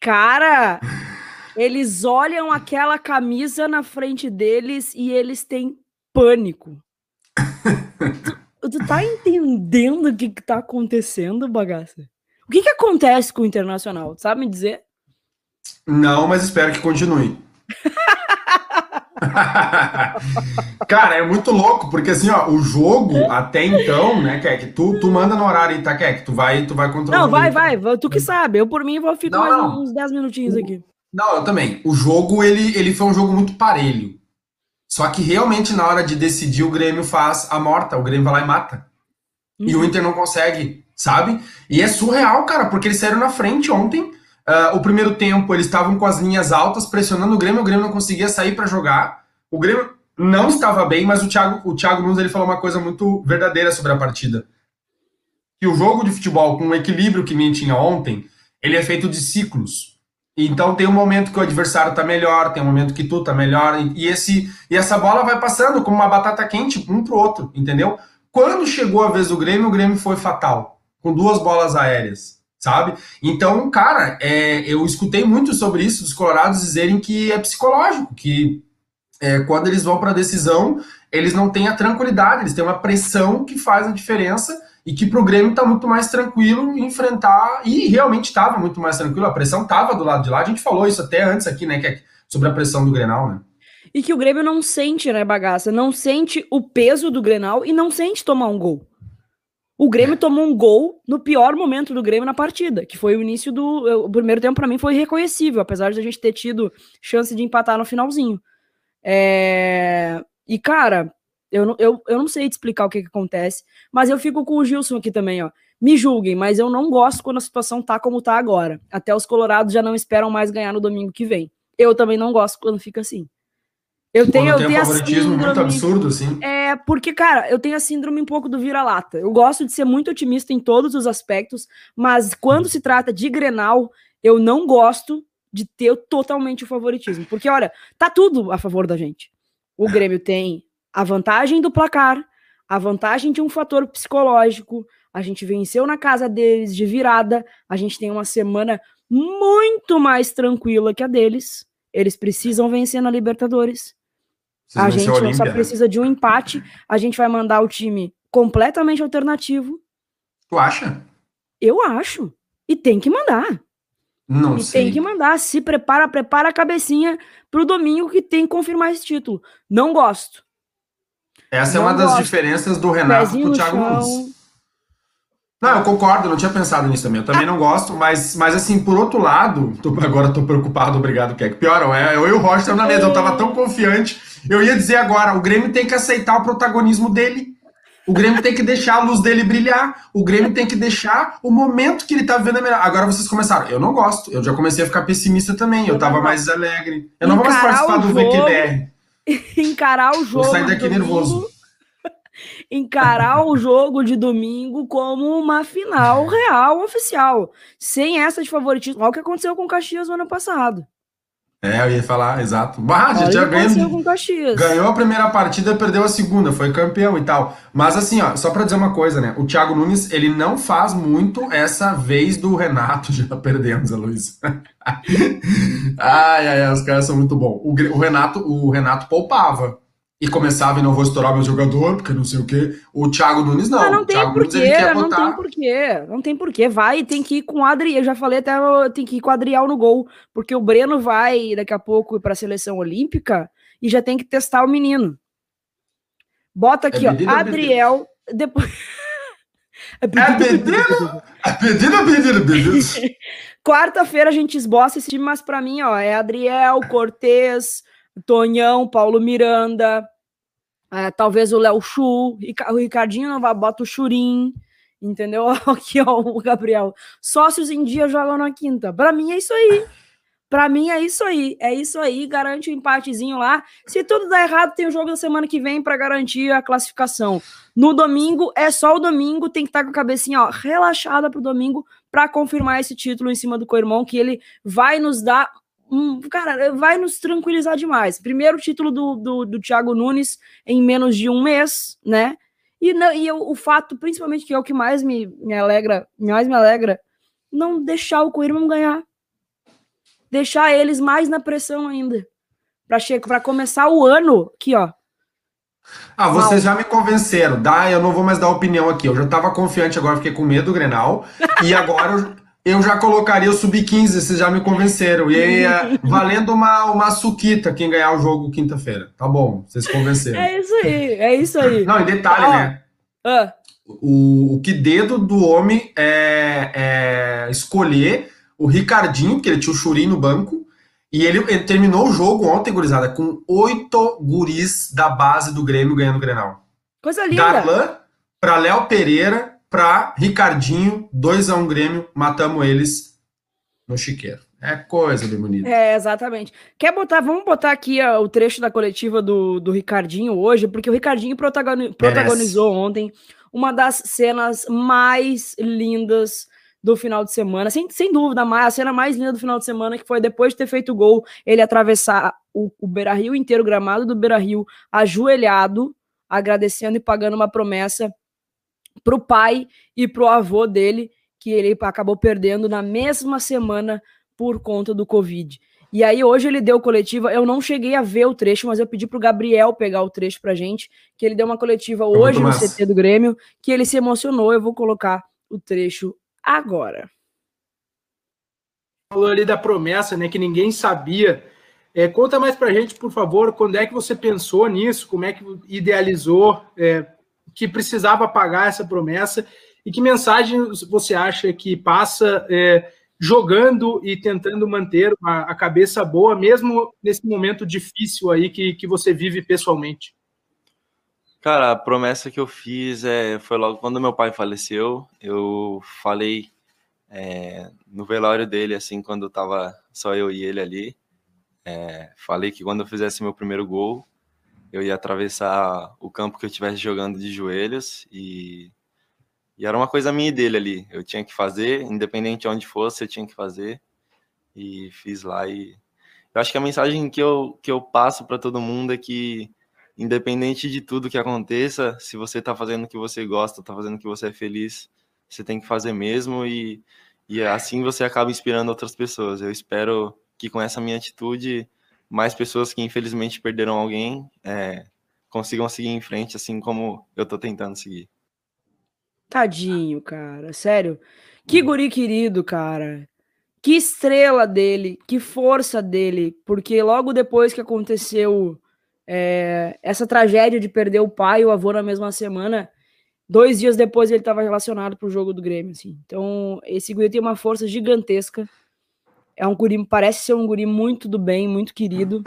S1: Cara, eles olham aquela camisa na frente deles e eles têm pânico. tu, tu tá entendendo o que, que tá acontecendo, bagaça? O que, que acontece com o Internacional? Sabe me dizer?
S2: Não, mas espero que continue. [LAUGHS] [LAUGHS] Cara, é muito louco, porque assim, ó, o jogo até então, né, Kek, tu, tu manda no horário aí, tá, Kek? Tu vai, tu vai controlar.
S1: Não, vai, vai, tu que sabe. Eu, por mim, vou ficar mais não. uns 10 minutinhos aqui.
S2: Não, eu também. O jogo, ele, ele foi um jogo muito parelho. Só que realmente, na hora de decidir, o Grêmio faz a morta. O Grêmio vai lá e mata. Uhum. E o uhum. Inter não consegue, sabe? E é surreal, cara, porque eles saíram na frente ontem Uh, o primeiro tempo eles estavam com as linhas altas, pressionando o Grêmio, o Grêmio não conseguia sair para jogar. O Grêmio não estava bem, mas o Thiago, o Thiago Nunes ele falou uma coisa muito verdadeira sobre a partida. Que o jogo de futebol, com o equilíbrio que nem tinha ontem, ele é feito de ciclos. Então tem um momento que o adversário tá melhor, tem um momento que tu tá melhor, e, esse, e essa bola vai passando como uma batata quente um pro outro, entendeu? Quando chegou a vez do Grêmio, o Grêmio foi fatal, com duas bolas aéreas sabe? Então, cara, é, eu escutei muito sobre isso dos colorados dizerem que é psicológico, que é, quando eles vão para a decisão, eles não têm a tranquilidade, eles têm uma pressão que faz a diferença e que para o Grêmio está muito mais tranquilo enfrentar, e realmente estava muito mais tranquilo, a pressão estava do lado de lá, a gente falou isso até antes aqui, né, é sobre a pressão do Grenal, né?
S1: E que o Grêmio não sente, né, bagaça? Não sente o peso do Grenal e não sente tomar um gol. O Grêmio tomou um gol no pior momento do Grêmio na partida, que foi o início do. O primeiro tempo, para mim, foi reconhecível, apesar de a gente ter tido chance de empatar no finalzinho. É... E, cara, eu não, eu, eu não sei te explicar o que, que acontece, mas eu fico com o Gilson aqui também, ó. Me julguem, mas eu não gosto quando a situação tá como tá agora. Até os Colorados já não esperam mais ganhar no domingo que vem. Eu também não gosto quando fica assim. Eu tenho, eu tenho um favoritismo síndrome,
S2: muito absurdo, assim.
S1: É, porque, cara, eu tenho a síndrome um pouco do vira-lata. Eu gosto de ser muito otimista em todos os aspectos, mas quando se trata de Grenal, eu não gosto de ter totalmente o favoritismo. Porque, olha, tá tudo a favor da gente. O Grêmio [LAUGHS] tem a vantagem do placar, a vantagem de um fator psicológico, a gente venceu na casa deles de virada, a gente tem uma semana muito mais tranquila que a deles. Eles precisam vencer na Libertadores. Precisa a gente Olímpia, só precisa de um empate. A gente vai mandar o time completamente alternativo.
S2: Tu acha?
S1: Eu acho. E tem que mandar.
S2: Não
S1: e
S2: sei.
S1: tem que mandar. Se prepara, prepara a cabecinha pro domingo que tem que confirmar esse título. Não gosto.
S2: Essa não é uma das diferenças do Renato Pezinho pro Thiago Nunes. Não, eu concordo, não tinha pensado nisso também. Eu também não gosto, mas, mas assim, por outro lado, tô, agora tô preocupado, obrigado, Keck. Pior, é, eu e o Roger na mesa, eu tava tão confiante. Eu ia dizer agora, o Grêmio tem que aceitar o protagonismo dele. O Grêmio tem que deixar a luz dele brilhar. O Grêmio tem que deixar o momento que ele tá vivendo é melhor. Agora vocês começaram. Eu não gosto. Eu já comecei a ficar pessimista também. Eu tava mais alegre. Eu não vou mais participar do VQBR. [LAUGHS]
S1: Encarar o jogo.
S2: Vou sair daqui nervoso
S1: encarar o jogo de domingo como uma final real, oficial, sem essa de favoritismo. Olha o que aconteceu com o Caxias no ano passado.
S2: É, eu ia falar, exato. Bah, já tinha ganho, ganhou a primeira partida, perdeu a segunda, foi campeão e tal. Mas assim, ó, só para dizer uma coisa, né? O Thiago Nunes, ele não faz muito essa vez do Renato, [LAUGHS] já perdemos a Luiz. [LAUGHS] ai, ai, ai, os caras são muito bons. O, o, Renato, o Renato poupava. E começava e não vou estourar meu jogador, porque não sei o quê. O Thiago Nunes não.
S1: Mas não tem
S2: porquê,
S1: não botar... tem porquê. Não tem porquê. Vai, tem que ir com o Adriel. Eu já falei até, tem que ir com o Adriel no gol, porque o Breno vai daqui a pouco para a seleção olímpica e já tem que testar o menino. Bota aqui, é ó, Adriel, depois [LAUGHS]
S2: É pedido, é pedido, é pedido, pedido. [LAUGHS]
S1: Quarta-feira a gente esboça esse time, mas para mim, ó, é Adriel, Cortez, Tonhão, Paulo Miranda, é, talvez o Léo Chu, o Ricardinho não vai, bota o Churim, entendeu? [LAUGHS] Aqui, ó, o Gabriel. Sócios em dia jogam na quinta. Para mim é isso aí. Para mim é isso aí. É isso aí, garante o um empatezinho lá. Se tudo der errado, tem o jogo da semana que vem para garantir a classificação. No domingo, é só o domingo, tem que estar tá com a cabecinha ó, relaxada pro domingo para confirmar esse título em cima do Coirmão, que ele vai nos dar cara, vai nos tranquilizar demais. Primeiro título do, do, do Thiago Nunes em menos de um mês, né? E, não, e o, o fato, principalmente, que é o que mais me, me alegra, mais me alegra, não deixar o Coirmão ganhar. Deixar eles mais na pressão ainda. Para começar o ano, aqui, ó.
S2: Ah, vocês já me convenceram. Dá, eu não vou mais dar opinião aqui. Eu já estava confiante, agora fiquei com medo do Grenal. e agora eu, já colocaria o sub-15, vocês já me convenceram. E aí, é, [LAUGHS] valendo uma, uma suquita quem ganhar o jogo quinta-feira. Tá bom, vocês convenceram.
S1: É isso aí, é isso aí.
S2: Não, e detalhe, ah, né? Ah. O, o que dedo do homem é, é escolher o Ricardinho, porque ele tinha o Churim no banco, e ele, ele, terminou o jogo ontem, gurizada, com oito guris da base do Grêmio ganhando o Grenal.
S1: Coisa linda.
S2: Darlan para Léo Pereira, para Ricardinho, 2 a 1 um Grêmio, matamos eles no chiqueiro. É coisa de bonita.
S1: É, exatamente. Quer botar, vamos botar aqui ó, o trecho da coletiva do, do Ricardinho hoje, porque o Ricardinho protagoni protagonizou ontem uma das cenas mais lindas do final de semana, sem, sem dúvida, a cena mais linda do final de semana, que foi depois de ter feito o gol, ele atravessar o, o Beira Rio inteiro, o gramado do Beira Rio, ajoelhado, agradecendo e pagando uma promessa pro pai e pro avô dele, que ele acabou perdendo na mesma semana por conta do Covid. E aí hoje ele deu coletiva, eu não cheguei a ver o trecho, mas eu pedi pro Gabriel pegar o trecho pra gente, que ele deu uma coletiva hoje no CT do Grêmio, que ele se emocionou, eu vou colocar o trecho agora.
S6: Falou ali da promessa, né, que ninguém sabia. É, conta mais pra gente, por favor, quando é que você pensou nisso, como é que idealizou, é, que precisava pagar essa promessa e que mensagem você acha que passa é, jogando e tentando manter a, a, cabeça boa, mesmo nesse momento difícil aí que, que você vive pessoalmente?
S7: Cara, a promessa que eu fiz é, foi logo quando meu pai faleceu. Eu falei é, no velório dele, assim, quando tava só eu e ele ali. É, falei que quando eu fizesse meu primeiro gol, eu ia atravessar o campo que eu estivesse jogando de joelhos e, e era uma coisa minha e dele ali. Eu tinha que fazer, independente de onde fosse, eu tinha que fazer e fiz lá. E eu acho que a mensagem que eu, que eu passo para todo mundo é que, independente de tudo que aconteça, se você está fazendo o que você gosta, está fazendo o que você é feliz, você tem que fazer mesmo e, e assim você acaba inspirando outras pessoas. Eu espero que com essa minha atitude mais pessoas que infelizmente perderam alguém é, consigam seguir em frente, assim como eu estou tentando seguir.
S1: Tadinho, cara, sério. Que uhum. guri querido, cara. Que estrela dele, que força dele, porque logo depois que aconteceu é, essa tragédia de perder o pai e o avô na mesma semana, dois dias depois ele estava relacionado para o jogo do Grêmio, assim. Então, esse guri tem uma força gigantesca é um guri, parece ser um guri muito do bem, muito querido.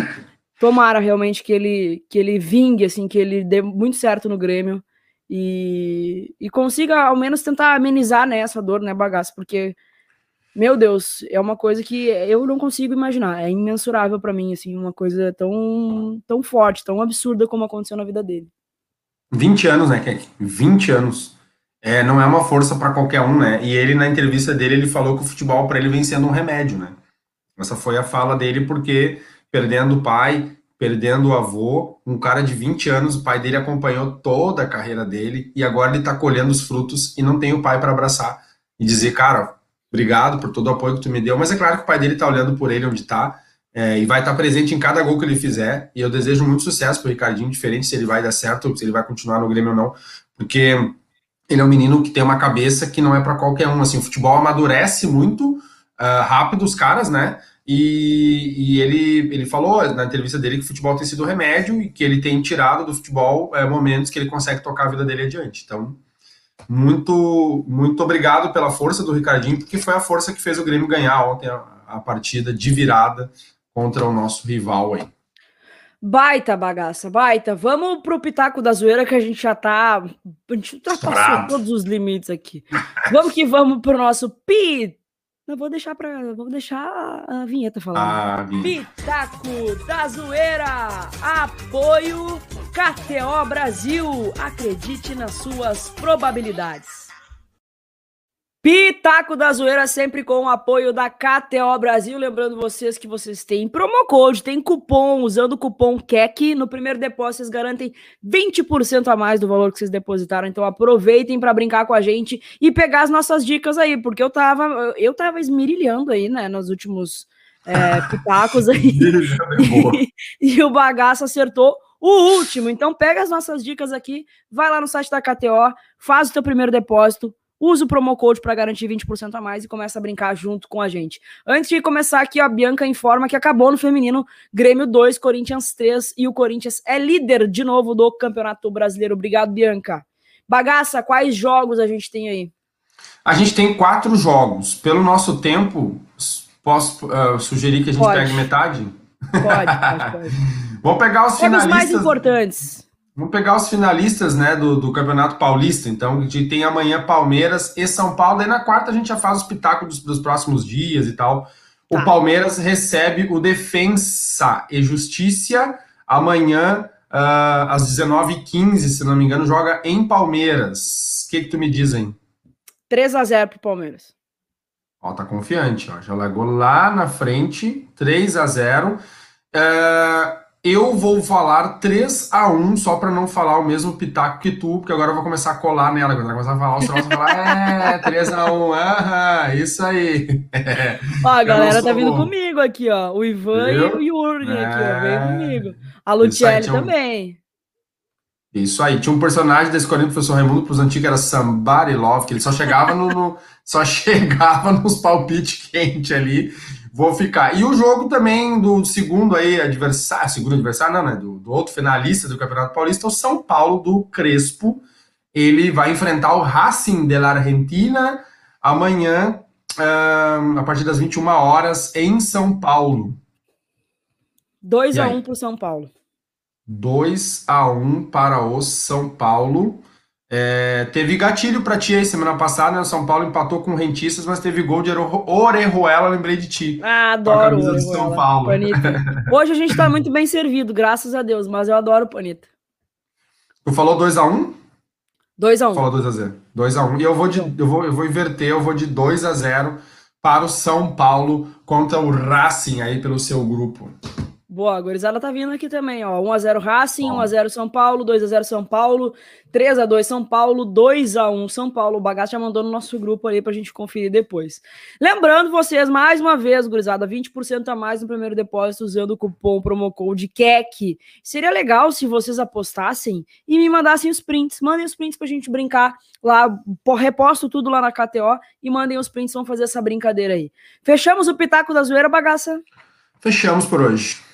S1: Tomara realmente que ele que ele vingue, assim, que ele dê muito certo no Grêmio e, e consiga ao menos tentar amenizar né, essa dor, né, bagaço, porque meu Deus, é uma coisa que eu não consigo imaginar, é imensurável para mim, assim, uma coisa tão tão forte, tão absurda como aconteceu na vida dele.
S2: 20 anos, né, Kek? 20 anos. É, não é uma força para qualquer um, né? E ele, na entrevista dele, ele falou que o futebol para ele vem sendo um remédio, né? Essa foi a fala dele, porque perdendo o pai, perdendo o avô, um cara de 20 anos, o pai dele acompanhou toda a carreira dele e agora ele tá colhendo os frutos e não tem o pai para abraçar e dizer, cara, obrigado por todo o apoio que tu me deu. Mas é claro que o pai dele tá olhando por ele onde tá, é, e vai estar presente em cada gol que ele fizer. E eu desejo muito sucesso para o Ricardinho, diferente se ele vai dar certo, se ele vai continuar no Grêmio ou não, porque ele é um menino que tem uma cabeça que não é para qualquer um. Assim, o futebol amadurece muito uh, rápido os caras, né? E, e, ele, ele falou na entrevista dele que o futebol tem sido remédio e que ele tem tirado do futebol é, momentos que ele consegue tocar a vida dele adiante. Então, muito, muito obrigado pela força do Ricardinho, porque foi a força que fez o Grêmio ganhar ontem a, a partida de virada contra o nosso rival aí.
S1: Baita bagaça, baita. Vamos pro Pitaco da Zoeira que a gente já tá. A gente ultrapassou todos os limites aqui. vamos que vamos pro nosso Pitaco. Não, vou deixar para, vou deixar a vinheta falando. Ah, Pitaco da Zoeira. Apoio KTO Brasil. Acredite nas suas probabilidades. Pitaco da Zoeira sempre com o apoio da KTO Brasil. Lembrando vocês que vocês têm promo code, tem cupom, usando o cupom KEC. No primeiro depósito vocês garantem 20% a mais do valor que vocês depositaram. Então aproveitem para brincar com a gente e pegar as nossas dicas aí, porque eu tava, eu tava esmirilhando aí, né, nos últimos é, [LAUGHS] pitacos aí. e, [LAUGHS] e o bagaço acertou o último. Então pega as nossas dicas aqui, vai lá no site da KTO, faz o teu primeiro depósito, Usa o promo code para garantir 20% a mais e começa a brincar junto com a gente. Antes de começar aqui, a Bianca informa que acabou no feminino Grêmio 2, Corinthians 3 e o Corinthians é líder de novo do Campeonato Brasileiro. Obrigado, Bianca. Bagaça, quais jogos a gente tem aí?
S2: A gente tem quatro jogos. Pelo nosso tempo, posso uh, sugerir que a gente pode. pegue metade? Pode, pode, [LAUGHS] pode. Vamos pegar os finalistas. Os mais
S1: importantes.
S2: Vamos pegar os finalistas né, do, do Campeonato Paulista. Então, a gente tem amanhã Palmeiras e São Paulo. Daí na quarta a gente já faz os pitacos dos, dos próximos dias e tal. Tá. O Palmeiras recebe o Defensa e Justiça amanhã uh, às 19h15, se não me engano, joga em Palmeiras. O que, que tu me dizem?
S1: 3 a 0 pro Palmeiras.
S2: Ó, tá confiante, ó. Já largou lá na frente, 3 a 0 uh, eu vou falar 3 a 1 só para não falar o mesmo pitaco que tu, porque agora eu vou começar a colar nela. Quando ela começar a falar, os troços falar, é, 3 a 1 aham, isso aí. [LAUGHS]
S1: Ó, a galera tá vindo bom. comigo aqui, ó. O Ivan Viu? e o Yuri é... aqui, ó. Vem é. comigo. A Luciele também.
S2: Isso aí, tinha um personagem desse Corinto, professor Raimundo, pros antigos era Somebody Love, que ele só chegava no, no só [LAUGHS] chegava nos palpites quentes ali vou ficar. E o jogo também do segundo aí adversário, segundo adversário, não, né? Do, do, outro finalista do Campeonato Paulista, o São Paulo do Crespo. Ele vai enfrentar o Racing de la Argentina amanhã, a partir das 21 horas, em São Paulo.
S1: 2 a 1 um para o São Paulo.
S2: 2 a 1 um para o São Paulo. É, teve gatilho para ti aí semana passada, né? O São Paulo empatou com rentistas, mas teve gol de Orejuela, lembrei de ti.
S1: Ah, adoro o São Paulo. Panita. [LAUGHS] Hoje a gente tá muito bem servido, graças a Deus, mas eu adoro o Panita.
S2: Tu falou 2x1?
S1: 2x1.
S2: Falou 2x0. 2x1. E eu vou, de, eu, vou, eu vou inverter, eu vou de 2x0 para o São Paulo contra o Racing aí pelo seu grupo.
S1: Boa, a Gorizada tá vindo aqui também, ó. 1x0 Racing, 1x0 São Paulo, 2x0 São Paulo, 3x2 São Paulo, 2x1 São Paulo. O Bagaço já mandou no nosso grupo ali pra gente conferir depois. Lembrando vocês, mais uma vez, Gorizada, 20% a mais no primeiro depósito usando o cupom promocode KEC. Seria legal se vocês apostassem e me mandassem os prints. Mandem os prints pra gente brincar lá, reposto tudo lá na KTO e mandem os prints, vamos fazer essa brincadeira aí. Fechamos o Pitaco da Zoeira, Bagaça?
S2: Fechamos por hoje.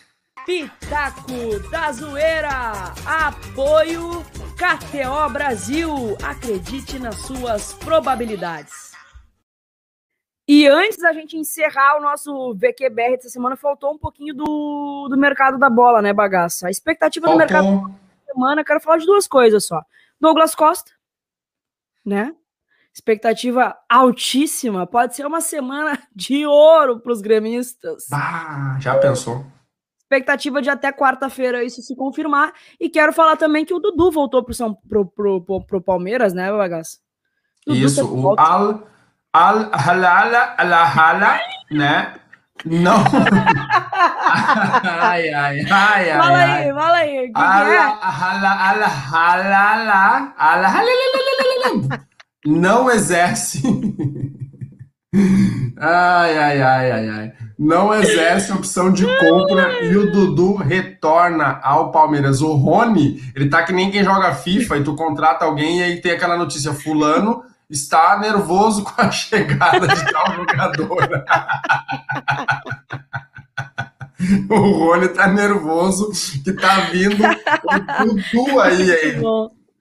S1: Pitaco da Zoeira. Apoio KTO Brasil. Acredite nas suas probabilidades. E antes da gente encerrar o nosso VQBR dessa semana, faltou um pouquinho do, do mercado da bola, né, bagaça? A expectativa faltou. do mercado da semana, quero falar de duas coisas só. Douglas Costa, né? Expectativa altíssima. Pode ser uma semana [LAUGHS] de ouro para os gremistas.
S2: Ah, já pensou?
S1: Expectativa de até quarta-feira isso se confirmar. E quero falar também que o Dudu voltou pro, São, pro, pro, pro, pro Palmeiras, né, Bagas?
S2: Isso, o Al Al Halala Alahala, né? Não. [LAUGHS] ai, ai, ai, ai.
S1: Fala aí, fala aí.
S2: Não exerce. [LAUGHS] ai, ai, ai, ai, ai. Não exerce opção de compra e o Dudu retorna ao Palmeiras. O Rony, ele tá que nem quem joga FIFA e tu contrata alguém e aí tem aquela notícia: Fulano está nervoso com a chegada de tal jogador. [LAUGHS] o Rony tá nervoso que tá vindo o Dudu aí. aí.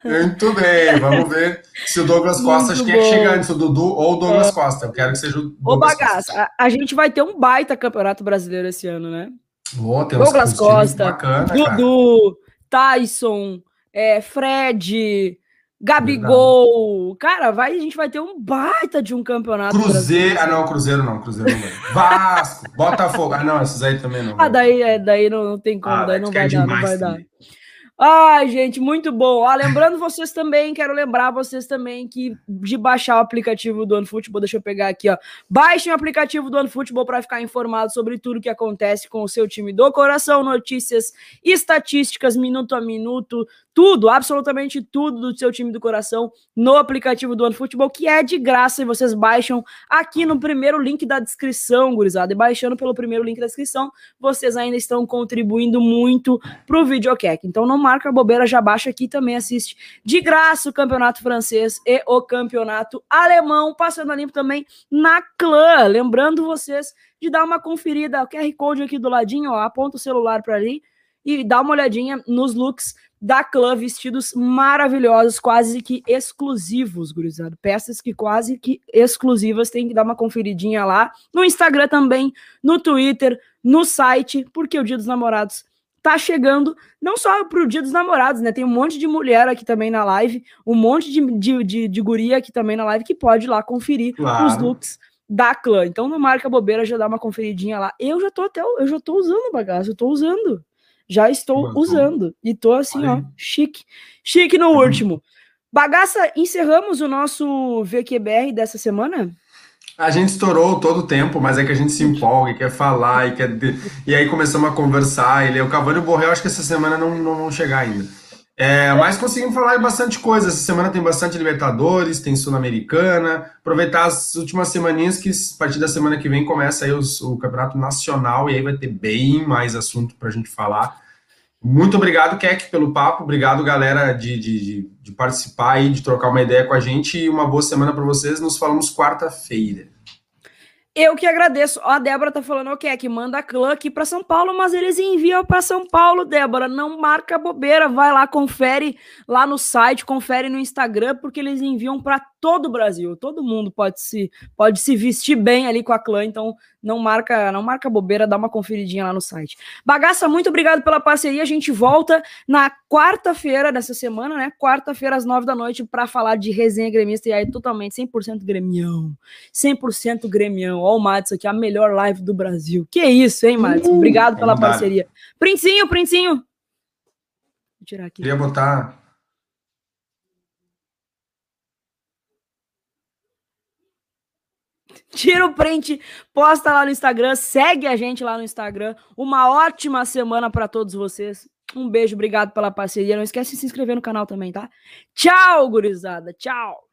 S2: Muito bem, vamos ver se o Douglas Costa, acho que é se o Dudu ou o Douglas é. Costa. Eu quero que seja o Douglas
S1: Ô, Bagaça, a, a, gente vai ter um baita campeonato brasileiro esse ano, né? Douglas Costa, bacana, Dudu, cara. Tyson, é, Fred, Gabigol. Cara, vai, a gente vai ter um baita de um campeonato.
S2: Cruzeiro. Ah, não, Cruzeiro não, Cruzeiro não vai. Vasco, Botafogo. Ah, não, esses aí também não.
S1: Ah, daí, é, daí não, não tem como, ah, daí não vai dar, não vai também. dar. Ai, gente, muito bom. Ah, lembrando vocês também, quero lembrar vocês também que de baixar o aplicativo do OneFootball, deixa eu pegar aqui, ó. Baixem o aplicativo do OneFootball para ficar informado sobre tudo que acontece com o seu time do coração, notícias, estatísticas, minuto a minuto, tudo, absolutamente tudo do seu time do coração no aplicativo do OneFootball, que é de graça e vocês baixam aqui no primeiro link da descrição, gurizada. E baixando pelo primeiro link da descrição, vocês ainda estão contribuindo muito pro videocast. Então não marca bobeira, já baixa aqui também assiste de graça o campeonato francês e o campeonato alemão, passando a limpo também na clã. Lembrando vocês de dar uma conferida, o QR Code aqui do ladinho, ó, aponta o celular para ali e dá uma olhadinha nos looks da Clã, vestidos maravilhosos, quase que exclusivos, gurizada. Peças que quase que exclusivas, tem que dar uma conferidinha lá. No Instagram também, no Twitter, no site, porque o Dia dos Namorados tá chegando, não só pro Dia dos Namorados, né? Tem um monte de mulher aqui também na live, um monte de, de, de, de guria aqui também na live que pode ir lá conferir claro. os looks da clã. Então não marca bobeira, já dá uma conferidinha lá. Eu já tô até, eu já tô usando bagaço, eu tô usando já estou usando. E tô assim, ó, chique. Chique no uhum. último. Bagaça, encerramos o nosso VQBR dessa semana?
S2: A gente estourou todo o tempo, mas é que a gente se empolga e quer falar e quer. E aí começamos a conversar. Ele, o Cavani e o Borrell, acho que essa semana não, não vão chegar ainda. É, mas conseguimos falar bastante coisa. Essa semana tem bastante Libertadores, tem Sul-Americana. Aproveitar as últimas semaninhas que a partir da semana que vem começa aí os, o Campeonato Nacional e aí vai ter bem mais assunto para a gente falar. Muito obrigado, Keck, pelo papo. Obrigado, galera, de, de, de participar e de trocar uma ideia com a gente. E uma boa semana para vocês. Nos falamos quarta-feira.
S1: Eu que agradeço. Ó, a Débora tá falando, o que manda a clã aqui para São Paulo, mas eles enviam para São Paulo, Débora. Não marca bobeira, vai lá, confere lá no site, confere no Instagram, porque eles enviam para todo o Brasil. Todo mundo pode se pode se vestir bem ali com a clã, então não marca, não marca bobeira, dá uma conferidinha lá no site. Bagaça, muito obrigado pela parceria. A gente volta na quarta-feira dessa semana, né? Quarta-feira às nove da noite para falar de resenha gremista e aí totalmente 100% gremião. 100% gremião. Ó o Matos aqui, a melhor live do Brasil. Que isso, hein, Matos? Obrigado pela parceria. Princinho, Princinho. Vou
S2: tirar aqui. Queria botar [LAUGHS]
S1: Tira o print, posta lá no Instagram, segue a gente lá no Instagram. Uma ótima semana para todos vocês. Um beijo, obrigado pela parceria. Não esquece de se inscrever no canal também, tá? Tchau, gurizada. Tchau.